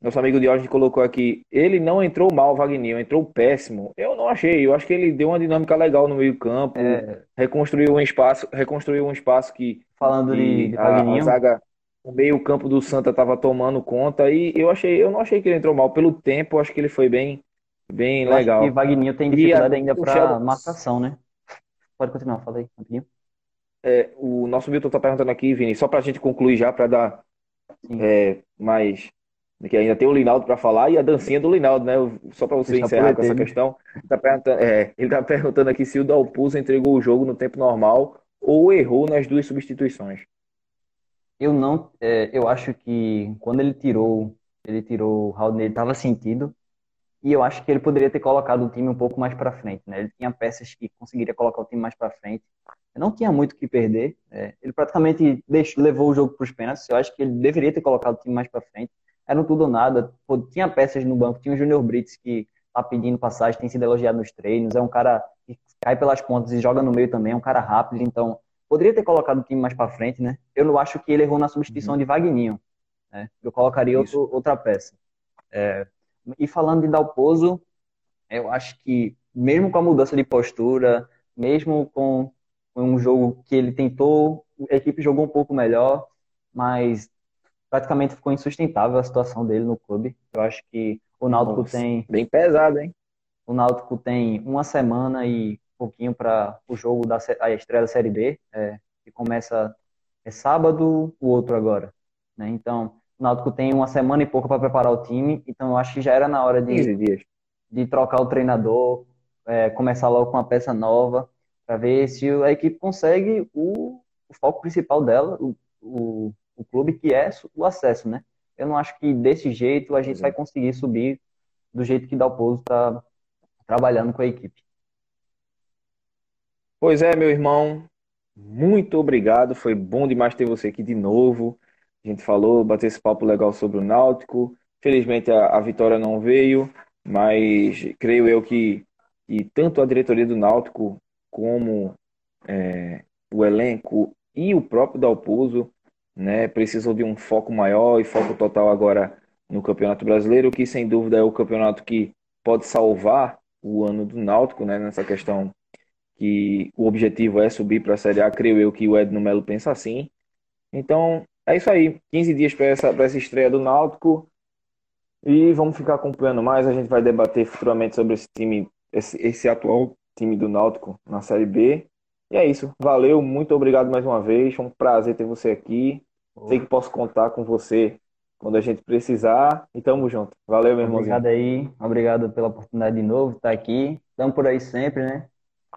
nosso amigo Diógenes colocou aqui, ele não entrou mal, Wagner, entrou péssimo. Eu não achei, eu acho que ele deu uma dinâmica legal no meio-campo, É, reconstruiu um espaço, reconstruiu um espaço que, falando de, que de a, a zaga, o meio-campo do Santa estava tomando conta e eu achei, eu não achei que ele entrou mal pelo tempo, eu acho que ele foi bem, bem eu acho que legal. Wagninho tem E dificuldade ainda o para marcação, né? Pode continuar, fala aí, rapidinho. É, o nosso Milton está perguntando aqui, Vini, só para a gente concluir já, para dar é, mais. Que ainda tem o Linaldo para falar e a dancinha do Linaldo, né? Só para você Deixa encerrar com essa questão. Tá perguntando, é, ele está perguntando aqui se o Dalpozo entregou o jogo no tempo normal ou errou nas duas substituições. Eu não, é, eu acho que quando ele tirou, ele tirou o Raul, ele estava sentido e eu acho que ele poderia ter colocado o time um pouco mais para frente, né? Ele tinha peças que conseguiria colocar o time mais para frente. Não tinha muito o que perder. é, ele praticamente deixou, levou o jogo para os pênaltis. Eu acho que ele deveria ter colocado o time mais para frente. Era um tudo ou nada. Pô, tinha peças no banco. Tinha o Júnior Brits que tá pedindo passagem, tem sido elogiado nos treinos. É um cara que cai pelas pontas e joga no meio também. É um cara rápido. Então, poderia ter colocado o time mais para frente, né? Eu não acho que ele errou na substituição de Vagninho. né? Eu colocaria outro- outra peça. É, e falando de Dalpozo, eu acho que mesmo com a mudança de postura, mesmo com, com um jogo que ele tentou, a equipe jogou um pouco melhor, mas praticamente ficou insustentável a situação dele no clube. Eu acho que o Náutico Nossa, tem, bem pesado, hein? o Náutico tem uma semana e pouquinho para o jogo da a estreia da Série B, é, que começa é sábado, o outro agora, né? Então, o Náutico tem uma semana e pouco para preparar o time, então eu acho que já era na hora de 15 dias. de trocar o treinador, é, começar logo com uma peça nova, para ver se a equipe consegue o, o foco principal dela, o, o, o clube, que é o acesso, né? Eu não acho que desse jeito a gente é. vai conseguir subir do jeito que Dalpozo está trabalhando com a equipe. Pois é, meu irmão, muito obrigado. Foi bom demais ter você aqui de novo. A gente falou, bateu esse papo legal sobre o Náutico. Felizmente a, a vitória não veio, mas creio eu que, que tanto a diretoria do Náutico como é, o elenco e o próprio Dalpozo, né, precisam de um foco maior e foco total agora no Campeonato Brasileiro, que sem dúvida é o campeonato que pode salvar o ano do Náutico, né, nessa questão que o objetivo é subir para a Série A, creio eu que o Edno Melo pensa assim. Então, é isso aí. 15 dias para essa, essa estreia do Náutico. E vamos ficar acompanhando mais. A gente vai debater futuramente sobre esse time, esse, esse atual time do Náutico na Série B. E é isso. Valeu, muito obrigado mais uma vez. Foi um prazer ter você aqui. Sei que posso contar com você quando a gente precisar. E tamo junto. Valeu, meu irmãozinho. Obrigado aí, obrigado pela oportunidade de novo, estar aqui. Estamos por aí sempre, né?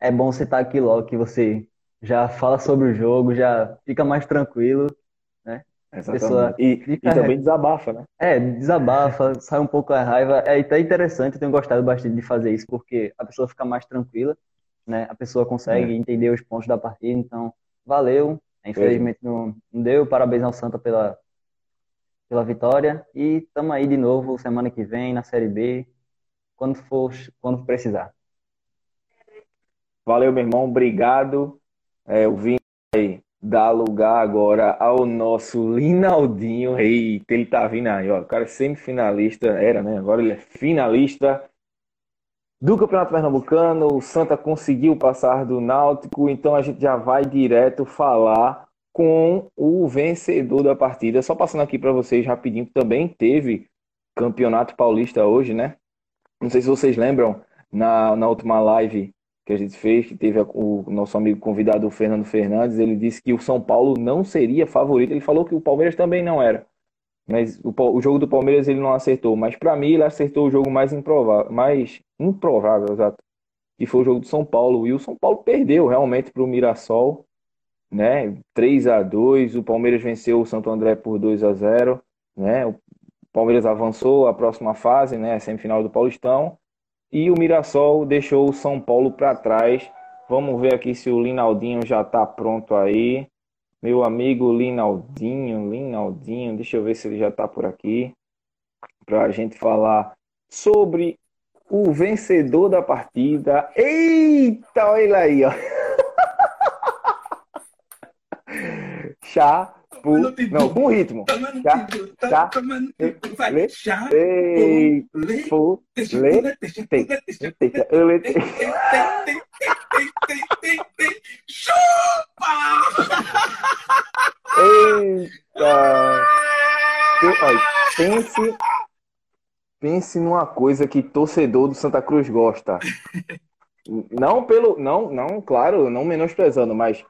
É bom você estar aqui logo, que você já fala sobre o jogo, já fica mais tranquilo, né? Pessoa Exatamente. E, e também desabafa, né? É, desabafa, sai um pouco a raiva. É até interessante, eu tenho gostado bastante de fazer isso, porque a pessoa fica mais tranquila, né? A pessoa consegue entender os pontos da partida, então valeu. Infelizmente não, não deu. Parabéns ao Santa pela, pela vitória. E estamos aí de novo semana que vem na Série B, quando for, quando precisar. Valeu, meu irmão. Obrigado. É, o Vini vai dar lugar agora ao nosso Linaldinho. Eita, ele tá vindo aí, ó. O cara é semifinalista, era, né? Agora ele é finalista do Campeonato Pernambucano. O Santa conseguiu passar do Náutico, então a gente já vai direto falar com o vencedor da partida. Só passando aqui para vocês rapidinho, também teve Campeonato Paulista hoje, né? Não sei se vocês lembram, na, na última live que a gente fez, que teve a- o nosso amigo convidado, o Fernando Fernandes, ele disse que o São Paulo não seria favorito. Ele falou que o Palmeiras também não era. Mas o, o jogo do Palmeiras ele não acertou. Mas para mim ele acertou o jogo mais improvável, mais improvável, exato. Que foi o jogo do São Paulo. E o São Paulo perdeu realmente para o Mirassol, né? 3 a 2 O Palmeiras venceu o Santo André por 2 a 0 né? O Palmeiras avançou à próxima fase, né? A semifinal do Paulistão. E o Mirassol deixou o São Paulo para trás. Vamos ver aqui se o Linaldinho já está pronto aí. Meu amigo Linaldinho, Linaldinho, deixa eu ver se ele já está por aqui. Para a gente falar sobre o vencedor da partida. Eita, olha ele aí, ó. Não, com ritmo. Já, já, le, ei, fu, le, te, eu le, te. Chupa! Eita! Olha, pense, pense numa coisa que torcedor do Santa Cruz gosta. Não pelo, não, não, claro, não menosprezando, mas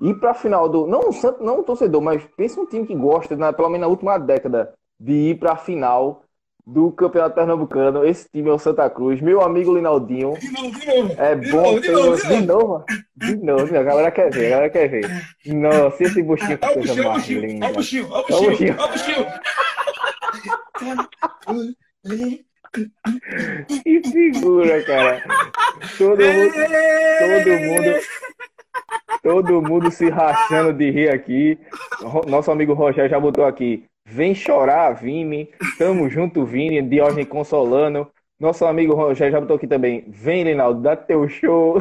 ir para a final do, não, não o torcedor, mas pense um time que gosta, na, pelo menos na última década, de ir para a final do Campeonato Pernambucano. Esse time é o Santa Cruz. Meu amigo Linaldinho. De novo, de novo. É de bom novo, ter de novo, de novo. De novo, a galera quer ver, a galera quer ver. Nossa, esse buchinho que coisa mais linda. olha o buchinho, olha o buchinho. olha o buchinho. Que figura, cara. Todo mundo, todo mundo, todo mundo se rachando de rir aqui. Nosso amigo Rogério já botou aqui. Vem chorar, Vini. Tamo junto, Vini. Diógenes consolando. Nosso amigo Rogério já botou aqui também. Vem, Reinaldo, dá teu show.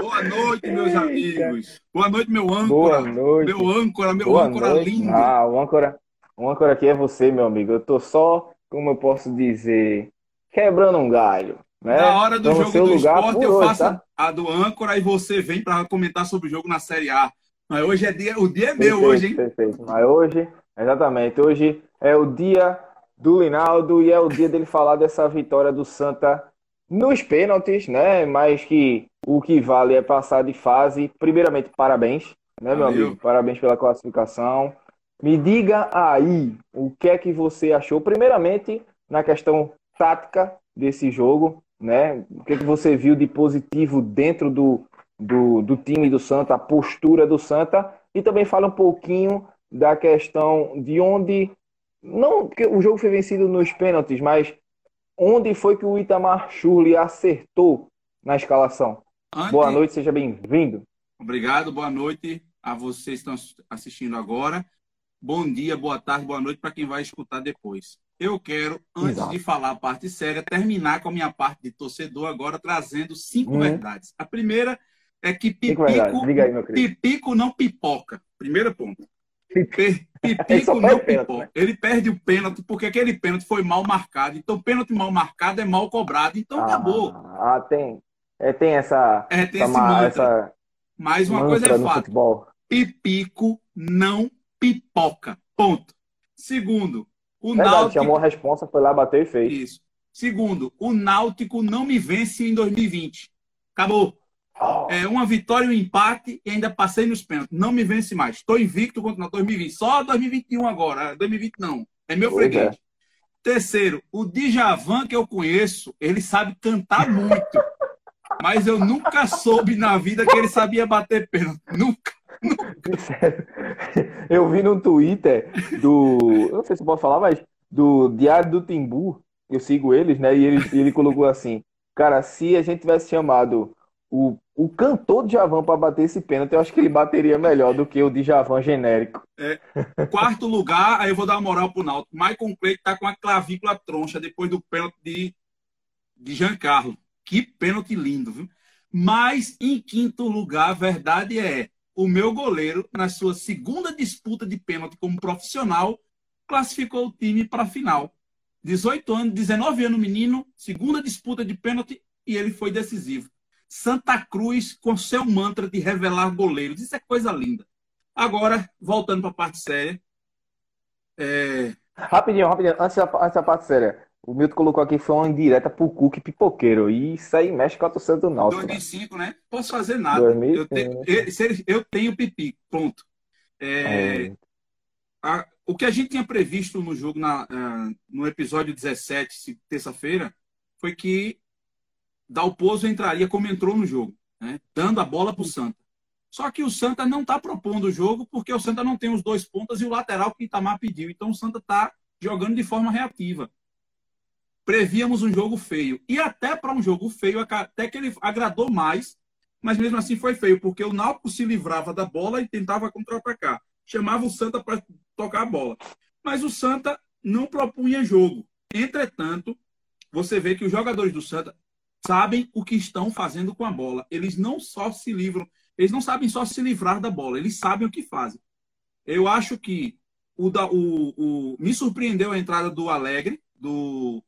Boa noite, meus Eita. amigos. Boa noite, meu âncora. Boa noite. Meu âncora, meu Boa âncora noite. lindo. Ah, o âncora, o âncora aqui é você, meu amigo. Eu tô só, como eu posso dizer, quebrando um galho. Né? Na hora do no jogo seu do esporte, por eu hoje, faço tá? a do âncora e você vem para comentar sobre o jogo na Série A. Mas hoje é dia, o dia é meu Perfeito, hoje, hein? Perfeito. Mas hoje, exatamente, hoje é o dia do Linaldo e é o dia dele falar dessa vitória do Santa nos pênaltis, né? Mas que o que vale é passar de fase. Primeiramente, parabéns, né, meu Valeu. amigo? Parabéns pela classificação. Me diga aí o que é que você achou, primeiramente, na questão tática desse jogo, né? O que é que você viu de positivo dentro do, do, do time do Santa, a postura do Santa, e também fala um pouquinho da questão de onde, não porque o jogo foi vencido nos pênaltis, mas onde foi que o Itamar Schurli acertou na escalação. Antes- Boa noite, seja bem-vindo. Obrigado, boa noite a vocês que estão assistindo agora. Bom dia, boa tarde, boa noite para quem vai escutar depois. Eu quero, antes Exato. de falar a parte séria, terminar com a minha parte de torcedor agora, trazendo cinco Hum. verdades. A primeira é que. Pipico, aí. Pipico não pipoca. Primeiro ponto. Ele Pipico perde não pênalti, pipoca. né? Ele perde o pênalti porque aquele pênalti foi mal marcado. Então, pênalti mal marcado é mal cobrado. Então, acabou. Ah, ah, tem, é, tem essa, É, tem essa, esse ma- mantra. essa Mas uma coisa é fato. futebol. Pipico não pipoca. Ponto. Segundo, o Verdade, Náutico. chamou a responsa, foi lá, bateu e fez. Isso. Segundo, o Náutico não me vence em 2020. Acabou. Oh, É uma vitória, um empate e ainda passei nos pênaltis. Não me vence mais. Estou invicto contra o 2020. Só 2021 agora. 2020 não. É meu Pois freguês. é. Terceiro, o Djavan que eu conheço, ele sabe cantar muito. Mas eu nunca soube na vida que ele sabia bater pênalti. Nunca. Eu vi no Twitter do. Eu não sei se posso falar, mas do Diário do Timbu. Eu sigo eles, né? E ele, ele colocou assim: Cara, se a gente tivesse chamado o, o cantor Djavan para bater esse pênalti, eu acho que ele bateria melhor do que o Djavan genérico. Quarto lugar, aí eu vou dar uma moral pro Náutico. Michael Clay tá com a clavícula troncha depois do pênalti de, de Giancarlo. Que pênalti lindo, viu? Mas em quinto lugar, a verdade é, o meu goleiro, na sua segunda disputa de pênalti como profissional, classificou o time para a final. 18 anos, 19 anos, menino, segunda disputa de pênalti e ele foi decisivo. Santa Cruz com seu mantra de revelar goleiros. Isso é coisa linda. Agora, voltando para a parte séria. É, Rapidinho, rapidinho, antes da, antes da parte séria. O Milton colocou aqui foi uma indireta pro Cook pipoqueiro. E isso aí mexe com a torcida do Náutico. né? 2005, né? Posso fazer nada. 2005. Eu, tenho, eu- se ele- eu tenho pipi, ponto. É, É, a- o que a gente tinha previsto no jogo, na, ah, no episódio 17, se- terça-feira, foi que Dalpozo entraria como entrou no jogo, né? dando a bola para o Santa. Só que o Santa não está propondo o jogo porque o Santa não tem os dois pontas e o lateral que o Itamar pediu. Então o Santa está jogando de forma reativa. Prevíamos um jogo feio. E até para um jogo feio, até que ele agradou mais, mas mesmo assim foi feio, porque o Náutico se livrava da bola e tentava contra-atacar. Chamava o Santa para tocar a bola. Mas o Santa não propunha jogo. Entretanto, você vê que os jogadores do Santa sabem o que estão fazendo com a bola. Eles não só se livram, eles não sabem só se livrar da bola, eles sabem o que fazem. Eu acho que o, da, o, o, me surpreendeu a entrada do Alegre, do,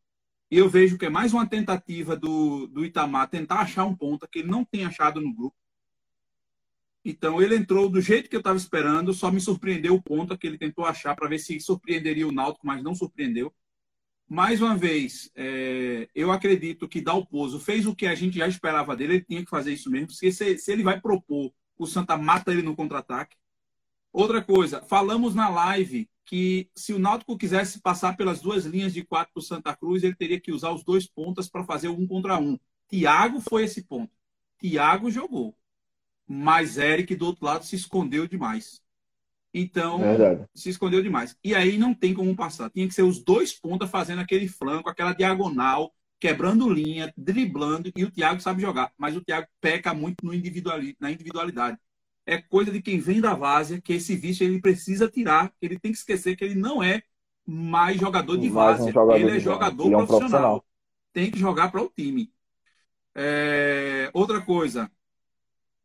e eu vejo que é mais uma tentativa do, do Itamar tentar achar um ponta que ele não tem achado no grupo. Então ele entrou do jeito que eu estava esperando, só me surpreendeu o ponta que ele tentou achar para ver se surpreenderia o Náutico, mas não surpreendeu. Mais uma vez, é, eu acredito que Dalpozo fez o que a gente já esperava dele, ele tinha que fazer isso mesmo, porque se, se ele vai propor, o Santa mata ele no contra-ataque. Outra coisa, falamos na live que se o Náutico quisesse passar pelas duas linhas de quatro do Santa Cruz, ele teria que usar os dois pontas para fazer um contra um. Thiago foi esse ponto. Thiago jogou mas Eric do outro lado se escondeu demais. Então, Verdade. se escondeu demais. E aí não tem como passar. Tinha que ser os dois pontas fazendo aquele flanco, aquela diagonal, quebrando linha, driblando, e o Thiago sabe jogar. Mas o Thiago peca muito no individuali na individualidade. É coisa de quem vem da várzea, que esse vício ele precisa tirar, ele tem que esquecer que ele não é mais jogador de várzea. Um ele é jogador ele é um profissional. profissional. Tem que jogar para o time. É... Outra coisa,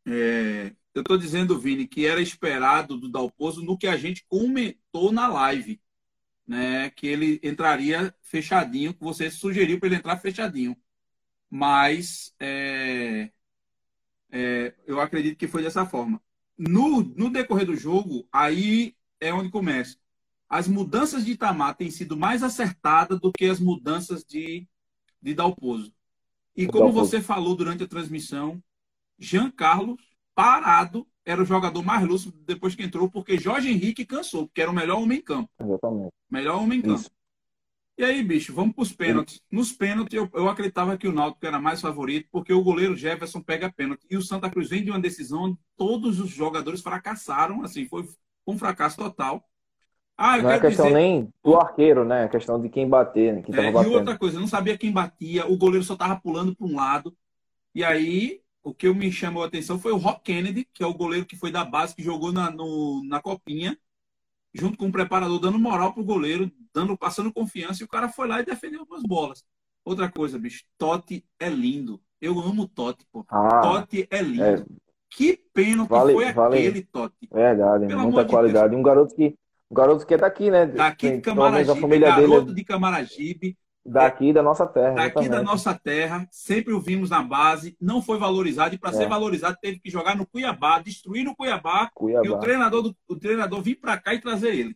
é, eu estou dizendo, Vini, que era esperado do Dalpozo no que a gente comentou na live, né? Que ele entraria fechadinho, que você sugeriu para ele entrar fechadinho. Mas é, é, eu acredito que foi dessa forma. No, no decorrer do jogo, aí é onde começa. As mudanças de Itamar têm sido mais acertadas do que as mudanças de, de Dalpozo. E como você falou durante a transmissão, Jean Carlos, parado, era o jogador mais lúcido depois que entrou, porque Jorge Henrique cansou, porque era o melhor homem em campo. Exatamente. Melhor homem em campo. Isso. E aí, bicho, vamos para os pênaltis. Nos pênaltis, eu, eu, acreditava que o Náutico era mais favorito, porque o goleiro Jefferson pega pênalti. E o Santa Cruz vem de uma decisão onde todos os jogadores fracassaram, assim, foi um fracasso total. Ah, não é questão dizer... nem do arqueiro, né? É questão de quem bater, né? Quem é, e outra coisa, eu não sabia quem batia, o goleiro só tava pulando para um lado. E aí o que me chamou a atenção foi o Rock Kennedy, que é o goleiro que foi da base, que jogou na, no, na copinha, junto com o preparador, dando moral pro goleiro, dando, passando confiança, e o cara foi lá e defendeu algumas bolas. Outra coisa, bicho, Totti é lindo. Eu amo Totti, pô. Ah, Totti é lindo. É... Que pênalti vale, foi vale. aquele, Totti. Verdade, Pelo muita qualidade. De um garoto que um garoto que é daqui, né? Daqui de Camaragibe, a família garoto dele de Camaragibe, Daqui da nossa terra. Daqui exatamente. da nossa terra, sempre o vimos na base, não foi valorizado, e para é. ser valorizado teve que jogar no Cuiabá, destruir no Cuiabá, Cuiabá. e o treinador, do, o treinador vir para cá e trazer ele.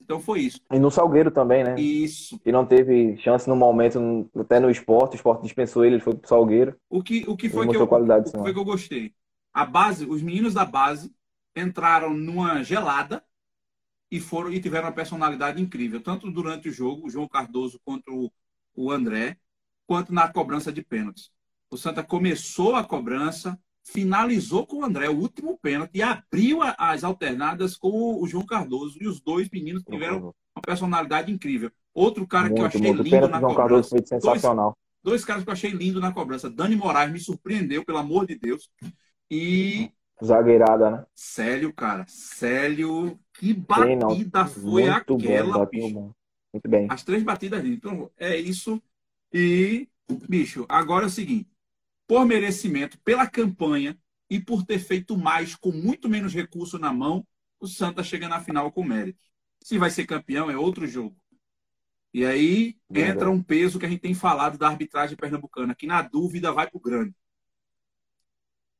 Então foi isso. E no Salgueiro também, né? Isso. E não teve chance no momento, até no esporte, o esporte dispensou ele, ele foi pro Salgueiro. O que, o que foi, que eu, qualidade, o que foi que eu gostei? A base, os meninos da base entraram numa gelada e foram e tiveram uma personalidade incrível, tanto durante o jogo, o João Cardoso contra o o André, quanto na cobrança de pênaltis. O Santa começou a cobrança, finalizou com o André o último pênalti e abriu as alternadas com o João Cardoso. E os dois meninos tiveram uma personalidade incrível. Outro cara muito, que eu achei lindo na João cobrança. Cardoso foi sensacional. Dois, dois, caras que eu achei lindo na cobrança. Dani Moraes me surpreendeu, pelo amor de Deus. E. Zagueirada, né? Célio, cara. Célio. Que batida foi muito aquela, bom, bicho. Muito bem. As três batidas dele. Então, é isso. E, bicho, agora é o seguinte: por merecimento, pela campanha e por ter feito mais com muito menos recurso na mão, o Santa chega na final com mérito. Se vai ser campeão, é outro jogo. E aí Verdade. entra um peso que a gente tem falado da arbitragem pernambucana, que na dúvida vai para o grande.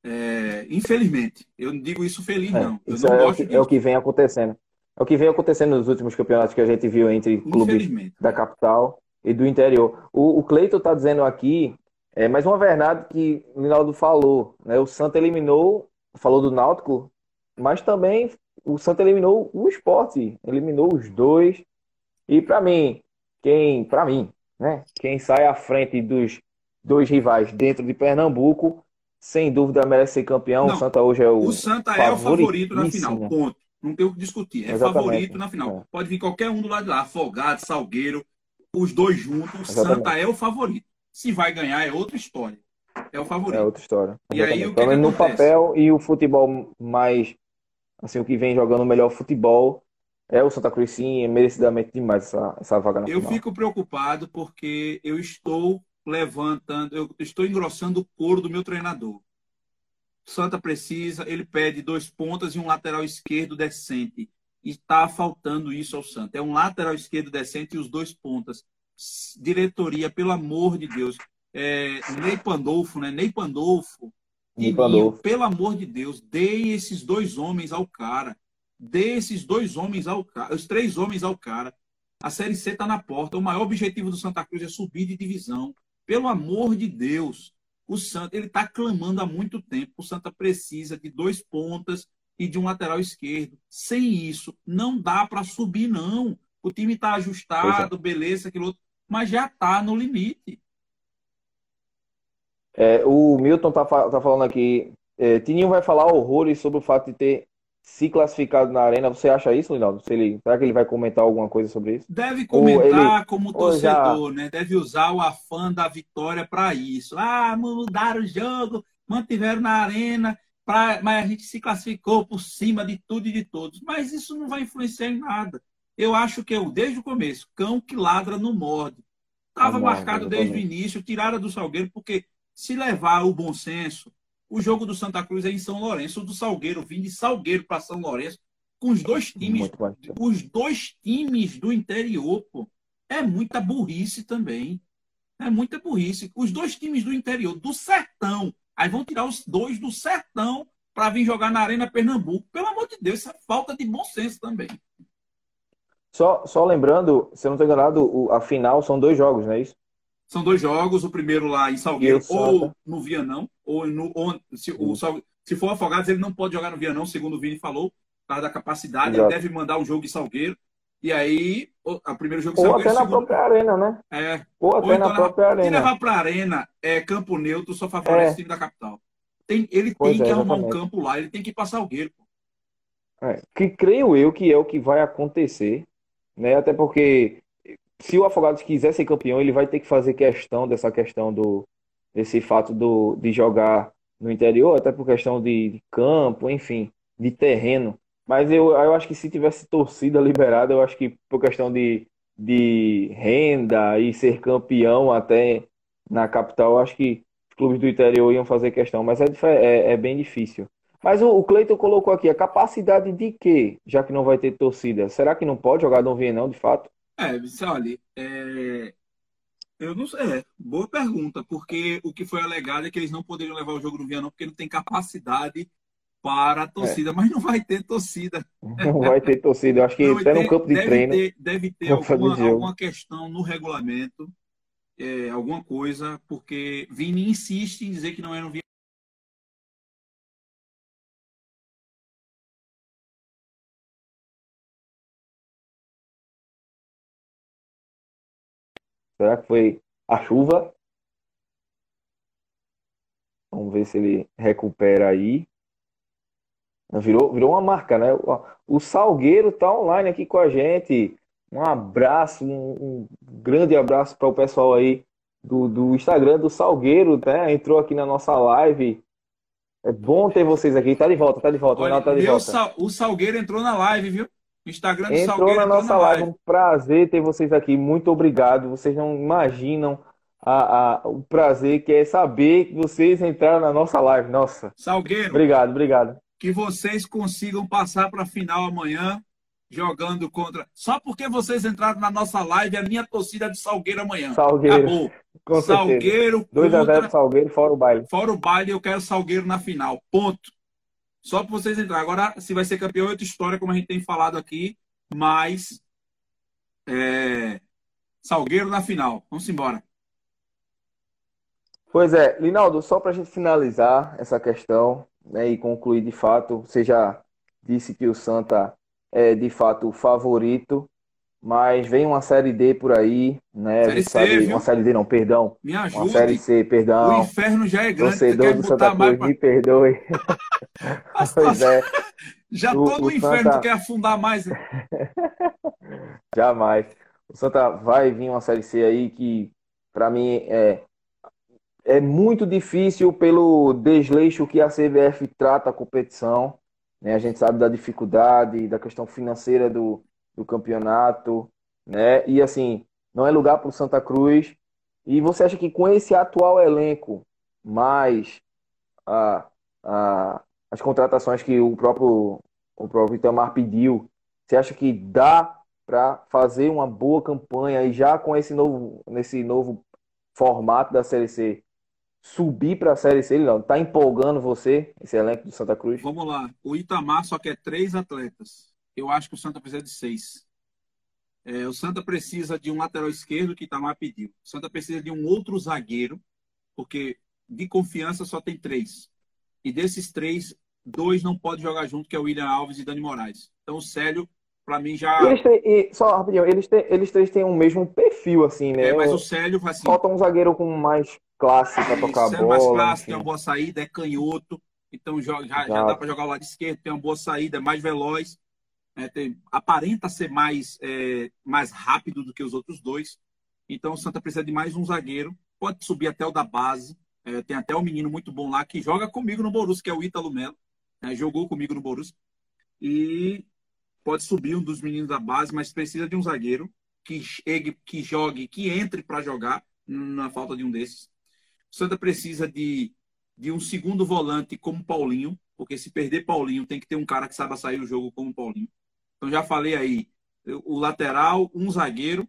É, infelizmente, eu não digo isso feliz, é, não. Eu isso não é, o que, é o que vem acontecendo. É o que vem acontecendo nos últimos campeonatos que a gente viu entre clubes da capital e do interior. O, o Cleiton está dizendo aqui, é mais uma verdade que o Rinaldo falou. Né? O Santa eliminou, falou do Náutico, mas também o Santa eliminou o esporte, eliminou os dois. E para mim, quem, para mim, né, quem sai à frente dos dois rivais dentro de Pernambuco, sem dúvida merece ser campeão. Não, o Santa hoje é o O Santa é o favorito na final, ponto. Não tem o que discutir. É Exatamente. favorito na final. É. Pode vir qualquer um do lado de lá. Afogado, Salgueiro, os dois juntos. Exatamente. Santa é o favorito. Se vai ganhar é outra história. É o favorito. É outra história. E aí o que, que no papel e o futebol mais assim o que vem jogando o melhor futebol é o Santa Cruz sim, é merecidamente demais essa, essa vaga na eu final. Eu fico preocupado porque eu estou levantando, eu estou engrossando o couro do meu treinador. Santa precisa, ele pede dois pontas e um lateral esquerdo decente. E está faltando isso ao Santa. É um lateral esquerdo decente e os dois pontas. Diretoria, pelo amor de Deus. É, Ney Pandolfo, né? Ney Pandolfo. Ney Pandolfo. Pelo amor de Deus, dê esses dois homens ao cara. Dê esses dois homens ao cara. Os três homens ao cara. A Série C está na porta. O maior objetivo do Santa Cruz é subir de divisão. Pelo amor de Deus. O Santa, ele está clamando há muito tempo. O Santa precisa de dois pontas e de um lateral esquerdo. Sem isso, não dá para subir, não. O time está ajustado, é. beleza, aquilo outro, mas já está no limite. É, o Milton está tá falando aqui. É, Tininho vai falar horrores sobre o fato de ter se classificado na arena. Você acha isso, Linaldo? Se ele, será que ele vai comentar alguma coisa sobre isso? Deve comentar ele, como torcedor, já... né? Deve usar o afã da vitória para isso. Ah, mudaram o jogo, mantiveram na arena, pra... mas a gente se classificou por cima de tudo e de todos. Mas isso não vai influenciar em nada. Eu acho que eu, desde o começo, cão que ladra não morde. Estava marcado desde o início, tiraram do Salgueiro, porque se levar o bom senso, o jogo do Santa Cruz é em São Lourenço, o do Salgueiro, vim de Salgueiro para São Lourenço, com os dois times, os dois times do interior, pô. É muita burrice também. É muita burrice. Os dois times do interior, do sertão, aí vão tirar os dois do sertão para vir jogar na Arena Pernambuco. Pelo amor de Deus, isso é falta de bom senso também. Só, só lembrando, se eu não estou enganado, a final são dois jogos, não é isso? São dois jogos, o primeiro lá em Salgueiro ou no Vianão, ou no ou, se, o, se for Afogados, ele não pode jogar no Vianão, segundo o Vini falou, por causa da capacidade, Exato. ele deve mandar o jogo em Salgueiro. E aí, o, o primeiro jogo em Salgueiro. Ou até na segundo... própria arena, né? É. Ou até ou então na própria arena. Se levar para a arena, é campo neutro, só favorece é. o time da capital. Tem, ele pois tem é, que arrumar um campo lá, ele tem que ir para Salgueiro. É, que creio eu que é o que vai acontecer, né? Até porque se o Afogados quiser ser campeão, ele vai ter que fazer questão dessa questão do desse fato do, de jogar no interior, até por questão de, de campo, enfim, de terreno. Mas eu, eu acho que se tivesse torcida liberada, eu acho que por questão de, de renda e ser campeão até na capital, eu acho que os clubes do interior iam fazer questão, mas é, é, é bem difícil. Mas o, o Cleiton colocou aqui a capacidade de quê, já que não vai ter torcida? Será que não pode jogar no Vienão, de fato? É, olha, é... eu não sei, é, boa pergunta, porque o que foi alegado é que eles não poderiam levar o jogo no Vianão porque não tem capacidade para a torcida, é. mas não vai ter torcida. Não vai ter torcida, eu acho que até no campo de deve treino. Ter, deve ter alguma, alguma, questão no regulamento, é, alguma coisa, porque Vini insiste em dizer que não é no Será que foi a chuva? Vamos ver se ele recupera aí. Virou, virou uma marca, né? O Salgueiro tá online aqui com a gente. Um abraço, um, um grande abraço para o pessoal aí do, do Instagram do Salgueiro, né? Entrou aqui na nossa live. É bom ter vocês aqui. Tá de volta, tá de volta. Olha, tá de volta. O Salgueiro entrou na live, viu? Instagram do Entrou Salgueiro. na nossa live. Um prazer ter vocês aqui. Muito obrigado. Vocês não imaginam a, a, o prazer que é saber que vocês entraram na nossa live. Nossa. Salgueiro. Obrigado, obrigado. Que vocês consigam passar para a final amanhã jogando contra. Só porque vocês entraram na nossa live, a minha torcida é de Salgueiro amanhã. Salgueiro. Acabou. Com Salgueiro. 2 a 0 Salgueiro, fora o baile. Fora o baile, eu quero Salgueiro na final. Ponto. Só para vocês entrar. Agora, se vai ser campeão é outra história, como a gente tem falado aqui, mas é, Salgueiro na final. Vamos embora. Pois é, Linaldo, só para a gente finalizar essa questão né, e concluir de fato, você já disse que o Santa é de fato o favorito mas vem uma série D por aí, né? Série sabe, C, viu? Uma série D não, perdão. Me ajude. Uma série C, perdão. O inferno já é grande. Torcedor do Santa Cruz, me perdoe. pois é. Já o, todo o, inferno Santa... quer afundar mais. Jamais. O Santa vai vir uma série C aí que, para mim, é, é muito difícil pelo desleixo que a CBF trata a competição. Né? A gente sabe da dificuldade, da questão financeira do, do campeonato, né? E assim, não é lugar para o Santa Cruz. E você acha que com esse atual elenco, mais a, a, as contratações que o próprio, o próprio Itamar pediu, Você acha que dá para fazer uma boa campanha e já com esse novo, nesse novo formato da Série C subir para a Série C? Não está empolgando você, esse elenco do Santa Cruz? Vamos lá. O Itamar só quer três atletas. Eu acho que o Santa precisa de seis. É, o Santa precisa de um lateral esquerdo que Itamar pediu. O Santa precisa de um outro zagueiro, porque de confiança só tem três. E desses três, dois não podem jogar junto, que é o William Alves e Dani Moraes. Então o Célio, para mim, já. Eles têm, e, só rapidinho, eles, têm, eles três têm o mesmo perfil, assim, né? É, mas o Célio, assim. Falta um zagueiro com mais classe para tocar a bola. mais classe, tem uma boa saída, é canhoto. Então já, já, já dá para jogar o lado esquerdo, tem uma boa saída, é mais veloz. É, tem, aparenta ser mais, é, mais rápido do que os outros dois. Então o Santa precisa de mais um zagueiro. Pode subir até o da base. É, tem até um menino muito bom lá que joga comigo no Borussia, que é o Ítalo Melo. Né, jogou comigo no Borussia. E pode subir um dos meninos da base, mas precisa de um zagueiro que, chegue, que jogue, que entre para jogar, na falta de um desses. O Santa precisa de, de um segundo volante como Paulinho, porque se perder Paulinho, tem que ter um cara que saiba sair o jogo como Paulinho. Então já falei aí, o lateral, um zagueiro,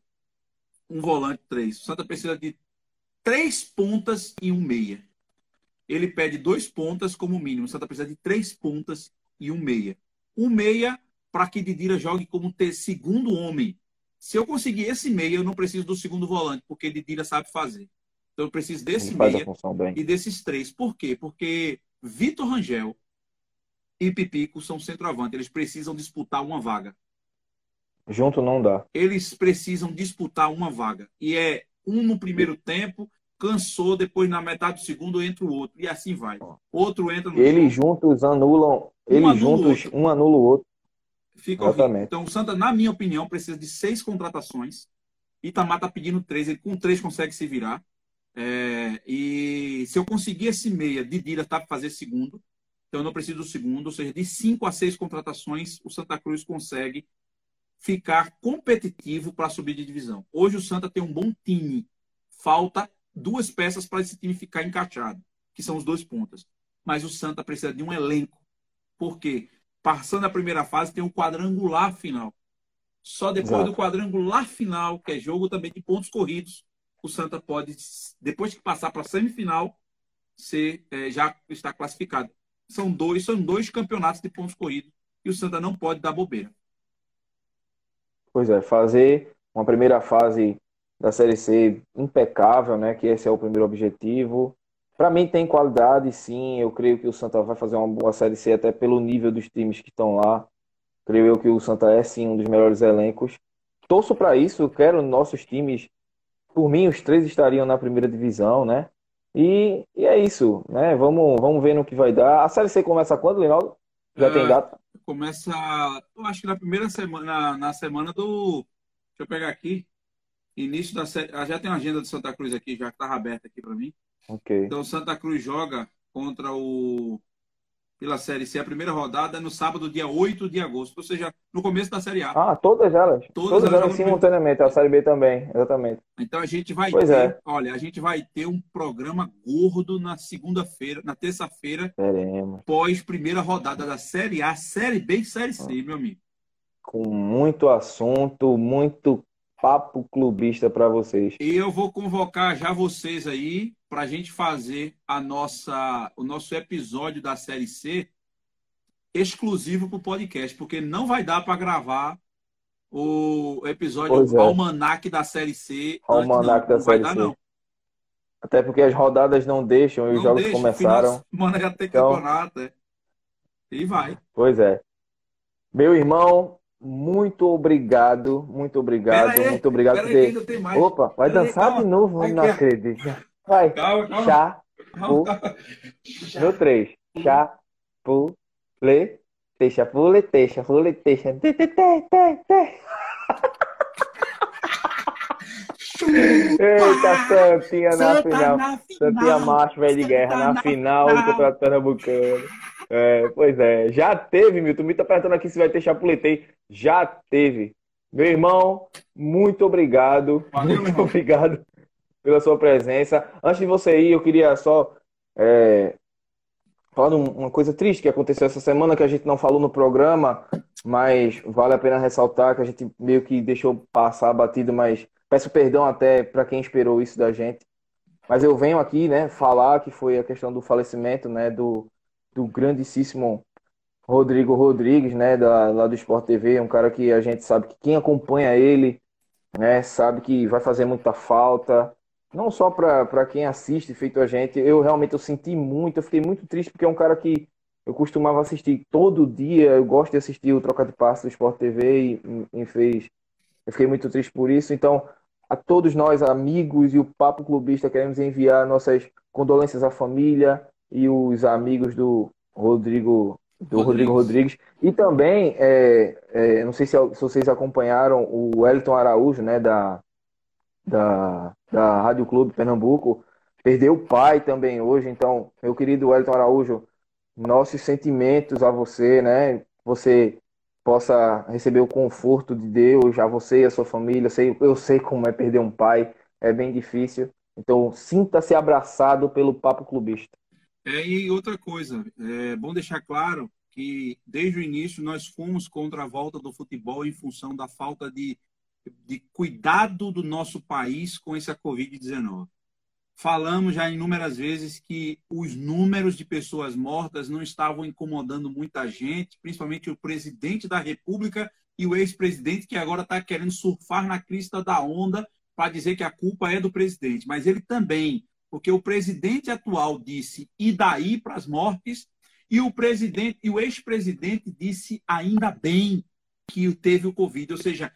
um volante, três. O Santa precisa de três pontas e um meia. Ele pede dois pontas como mínimo. O Santa precisa de três pontas e um meia. Um meia para que Didira jogue como ter segundo homem. Se eu conseguir esse meia, eu não preciso do segundo volante, porque Didira sabe fazer. Então eu preciso desse meia e desses três. Por quê? Porque Vitor Rangel e Pipico são centroavante. Eles precisam disputar uma vaga. Junto não dá. Eles precisam disputar uma vaga. E é um no primeiro tempo, cansou, depois na metade do segundo entra o outro. E assim vai. Outro entra no Eles juntos anulam. Um eles juntos, um anula o outro. Fica Exatamente. Então o Santa, na minha opinião, precisa de seis contratações. Itamar está pedindo três. Ele com três consegue se virar. É, e se eu conseguir esse meia, Didira tá para fazer segundo, então eu não preciso do segundo, ou seja, de cinco a seis contratações, o Santa Cruz consegue ficar competitivo para subir de divisão. Hoje o Santa tem um bom time, falta duas peças para esse time ficar encaixado, que são os dois pontas. Mas o Santa precisa de um elenco, porque passando a primeira fase tem um quadrangular final. Só depois Exato. do quadrangular final, que é jogo também de pontos corridos, o Santa pode, depois que passar para a semifinal, ser, é, já está classificado. São dois, são dois campeonatos de pontos corridos e o Santa não pode dar bobeira. Pois é, fazer uma primeira fase da Série C impecável, né? Que esse é o primeiro objetivo. Para mim tem qualidade, sim. Eu creio que o Santa vai fazer uma boa Série C até pelo nível dos times que estão lá. Creio eu que o Santa é sim um dos melhores elencos. Torço para isso, quero nossos times por mim, os três estariam na primeira divisão, né? E, e é isso, né? Vamos, vamos ver no que vai dar. A Série C começa quando, Reinaldo? Já é, tem data? Começa, eu acho que na primeira semana, na semana do. Deixa eu pegar aqui. Início da série. Ah, já tem a agenda do Santa Cruz aqui, já estava aberta aqui para mim. Ok. Então, Santa Cruz joga contra o pela Série C. A primeira rodada é no sábado, dia 8 de agosto, ou seja, no começo da Série A. Ah, todas elas? Todas, todas elas simultaneamente, a Série B também, exatamente. Então a gente vai pois ter, é. olha, a gente vai ter um programa gordo na segunda-feira, na terça-feira, pós primeira rodada da Série A, Série B e Série C, ah. meu amigo. Com muito assunto, muito papo clubista para vocês. E eu vou convocar já vocês aí para a gente fazer a nossa, o nosso episódio da série C exclusivo para o podcast, porque não vai dar para gravar o episódio é. Almanac da série C. Almanac da não série dar, C. Não. Até porque as rodadas não deixam e os jogos deixa, começaram. Mano, já tem então... campeonato. É. E vai. Pois é. Meu irmão, muito obrigado, muito obrigado, aí, muito obrigado ter. Opa, vai dançar aí, de novo, não acredito. Vai. Calma, calma. Chá. Calma, No 3. Chá. Pu. Le. Teixa. Pu. Le. Teixa. Pu. Le. Teixa. Te. Te. Te. Te. Te. Eita, Santinha na final. na final. Santinha macho, velho de guerra, na final do Campeonato Pernambucano. É, pois é, já teve, Milton. Me tá perguntando aqui se vai ter chapuletei. Já teve. Meu irmão, muito obrigado. Valeu, muito obrigado pela sua presença. Antes de você ir, eu queria só é, falar uma coisa triste que aconteceu essa semana que a gente não falou no programa. mas vale a pena ressaltar que a gente meio que deixou passar batido, mas peço perdão até para quem esperou isso da gente. Mas eu venho aqui, né, falar que foi a questão do falecimento, né, do, do grandíssimo Rodrigo Rodrigues, né, da, lá do Sport TV, um cara que a gente sabe que quem acompanha ele, né, sabe que vai fazer muita falta, não só para quem assiste, feito a gente, eu realmente eu senti muito, eu fiquei muito triste porque é um cara que eu costumava assistir todo dia, eu gosto de assistir o Troca de Passos do Sport TV e, e fez, eu fiquei muito triste por isso, então a todos nós, amigos e o Papo Clubista, queremos enviar nossas condolências à família e os amigos do Rodrigo do Rodrigo Rodrigues. E também, é, é, não sei se, se, vocês acompanharam o Wellington Araújo, né, da, da, da Rádio Clube Pernambuco, perdeu o pai também hoje. Então, meu querido Wellington Araújo, nossos sentimentos a você, né? Você possa receber o conforto de Deus, a você e a sua família. Eu sei, eu sei como é perder um pai, é bem difícil. Então, sinta-se abraçado pelo Papo Clubista. É, e outra coisa, é bom deixar claro que desde o início nós fomos contra a volta do futebol em função da falta de, de cuidado do nosso país com essa Covid-19. Falamos já inúmeras vezes que os números de pessoas mortas não estavam incomodando muita gente, principalmente o presidente da República e o ex-presidente, que agora está querendo surfar na crista da onda para dizer que a culpa é do presidente. Mas ele também porque o presidente atual disse e daí para as mortes e o presidente e o ex-presidente disse ainda bem que teve o Covid, ou seja,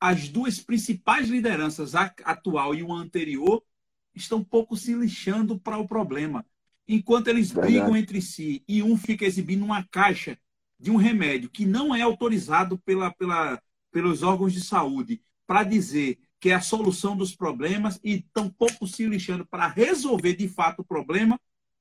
as duas principais lideranças, a atual e o anterior, estão pouco se lixando para o problema. Enquanto eles Verdade. brigam entre si e um fica exibindo uma caixa de um remédio que não é autorizado pela, pela, pelos órgãos de saúde para dizer que é a solução dos problemas e tão pouco se lixando para resolver de fato o problema,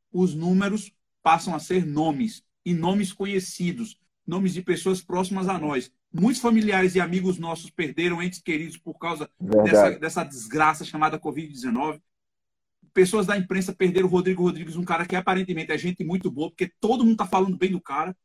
os números passam a ser nomes e nomes conhecidos, nomes de pessoas próximas a nós. Muitos familiares e amigos nossos perderam entes queridos por causa dessa, dessa desgraça chamada Covid-19. Pessoas da imprensa perderam o Rodrigo Rodrigues, um cara que aparentemente é gente muito boa, porque todo mundo está falando bem do cara.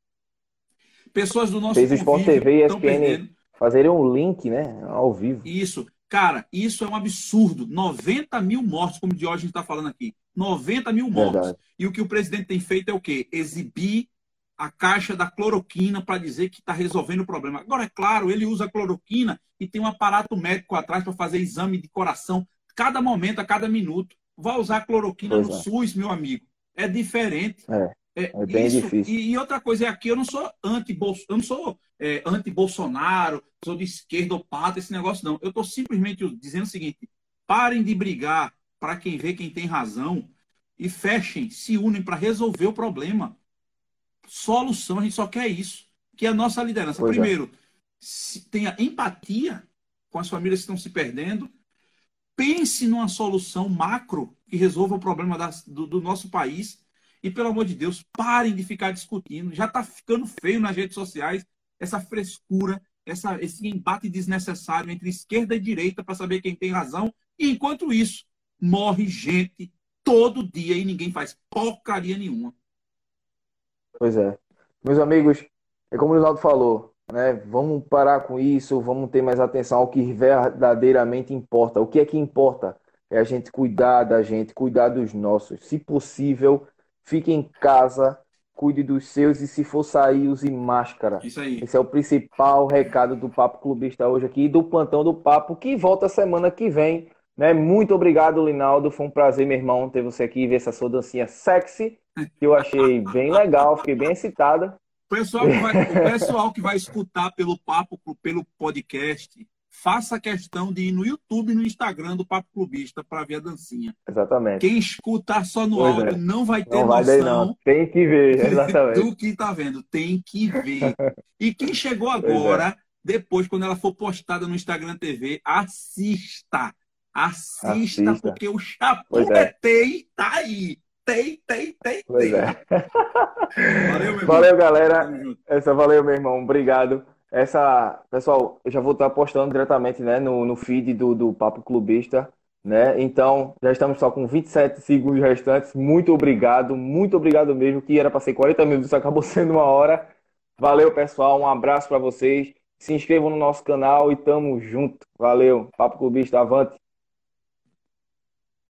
Pessoas do nosso Fez o Sport TV e ESPN fazerem um link, né, ao vivo. Isso. Cara, isso é um absurdo. 90 mil mortos, como o Diógenes está falando aqui. 90 mil mortos. Verdade. E o que o presidente tem feito é o quê? Exibir a caixa da cloroquina para dizer que está resolvendo o problema. Agora, é claro, ele usa cloroquina e tem um aparato médico atrás para fazer exame de coração cada momento, a cada minuto. Vai usar cloroquina pois no é. SUS, meu amigo. É diferente. É. É, é bem isso, difícil. E, e, outra coisa é aqui, eu não sou anti-Bolsonaro, eu não sou é, anti-Bolsonaro, sou de esquerda ou pata, esse negócio não. Eu estou simplesmente dizendo o seguinte: parem de brigar para quem vê quem tem razão e fechem, se unem para resolver o problema. Solução, a gente só quer isso. Que é a nossa liderança. Pois é. Primeiro, tenha empatia com as famílias que estão se perdendo. Pense numa solução macro que resolva o problema do, do nosso país e, pelo amor de Deus, parem de ficar discutindo. Já está ficando feio nas redes sociais essa frescura, essa, esse embate desnecessário entre esquerda e direita para saber quem tem razão. E, enquanto isso, morre gente todo dia e ninguém faz porcaria nenhuma. Pois é. Meus amigos, é como o Ronaldo falou, né? Vamos parar com isso, vamos ter mais atenção ao que verdadeiramente importa. O que é que importa? É a gente cuidar da gente, cuidar dos nossos. Se possível, fique em casa, cuide dos seus e se for sair, use máscara. Isso aí. Esse é o principal recado do Papo Clubista hoje aqui e do Plantão do Papo, que volta semana que vem. Né? Muito obrigado, Linaldo. Foi um prazer, meu irmão, ter você aqui e ver essa sua dancinha sexy, que eu achei bem legal, fiquei bem excitada. O pessoal que vai, o pessoal que vai escutar pelo papo, pelo podcast, faça questão de ir no YouTube e no Instagram do Papo Clubista para ver a dancinha. Exatamente. Quem escutar só no pois áudio é. não vai ter não noção. Vai não. Tem que ver, exatamente. do que está vendo. Tem que ver. E quem chegou é. agora, é. depois, quando ela for postada no Instagram TV, assista. Assista, assista. porque o Chapurretei é. tá aí. Tem, tem, tem, pois tem. É. Valeu, meu Valeu, irmão. galera. Essa valeu, meu irmão. Obrigado. Essa, pessoal, eu já vou estar postando diretamente né, no, no feed do, do Papo Clubista. Né? Então, já estamos só com 27 segundos restantes. Muito obrigado, muito obrigado mesmo. Que era para ser 40 minutos, acabou sendo uma hora. Valeu, pessoal. Um abraço para vocês. Se inscrevam no nosso canal e tamo junto. Valeu. Papo Clubista, avante.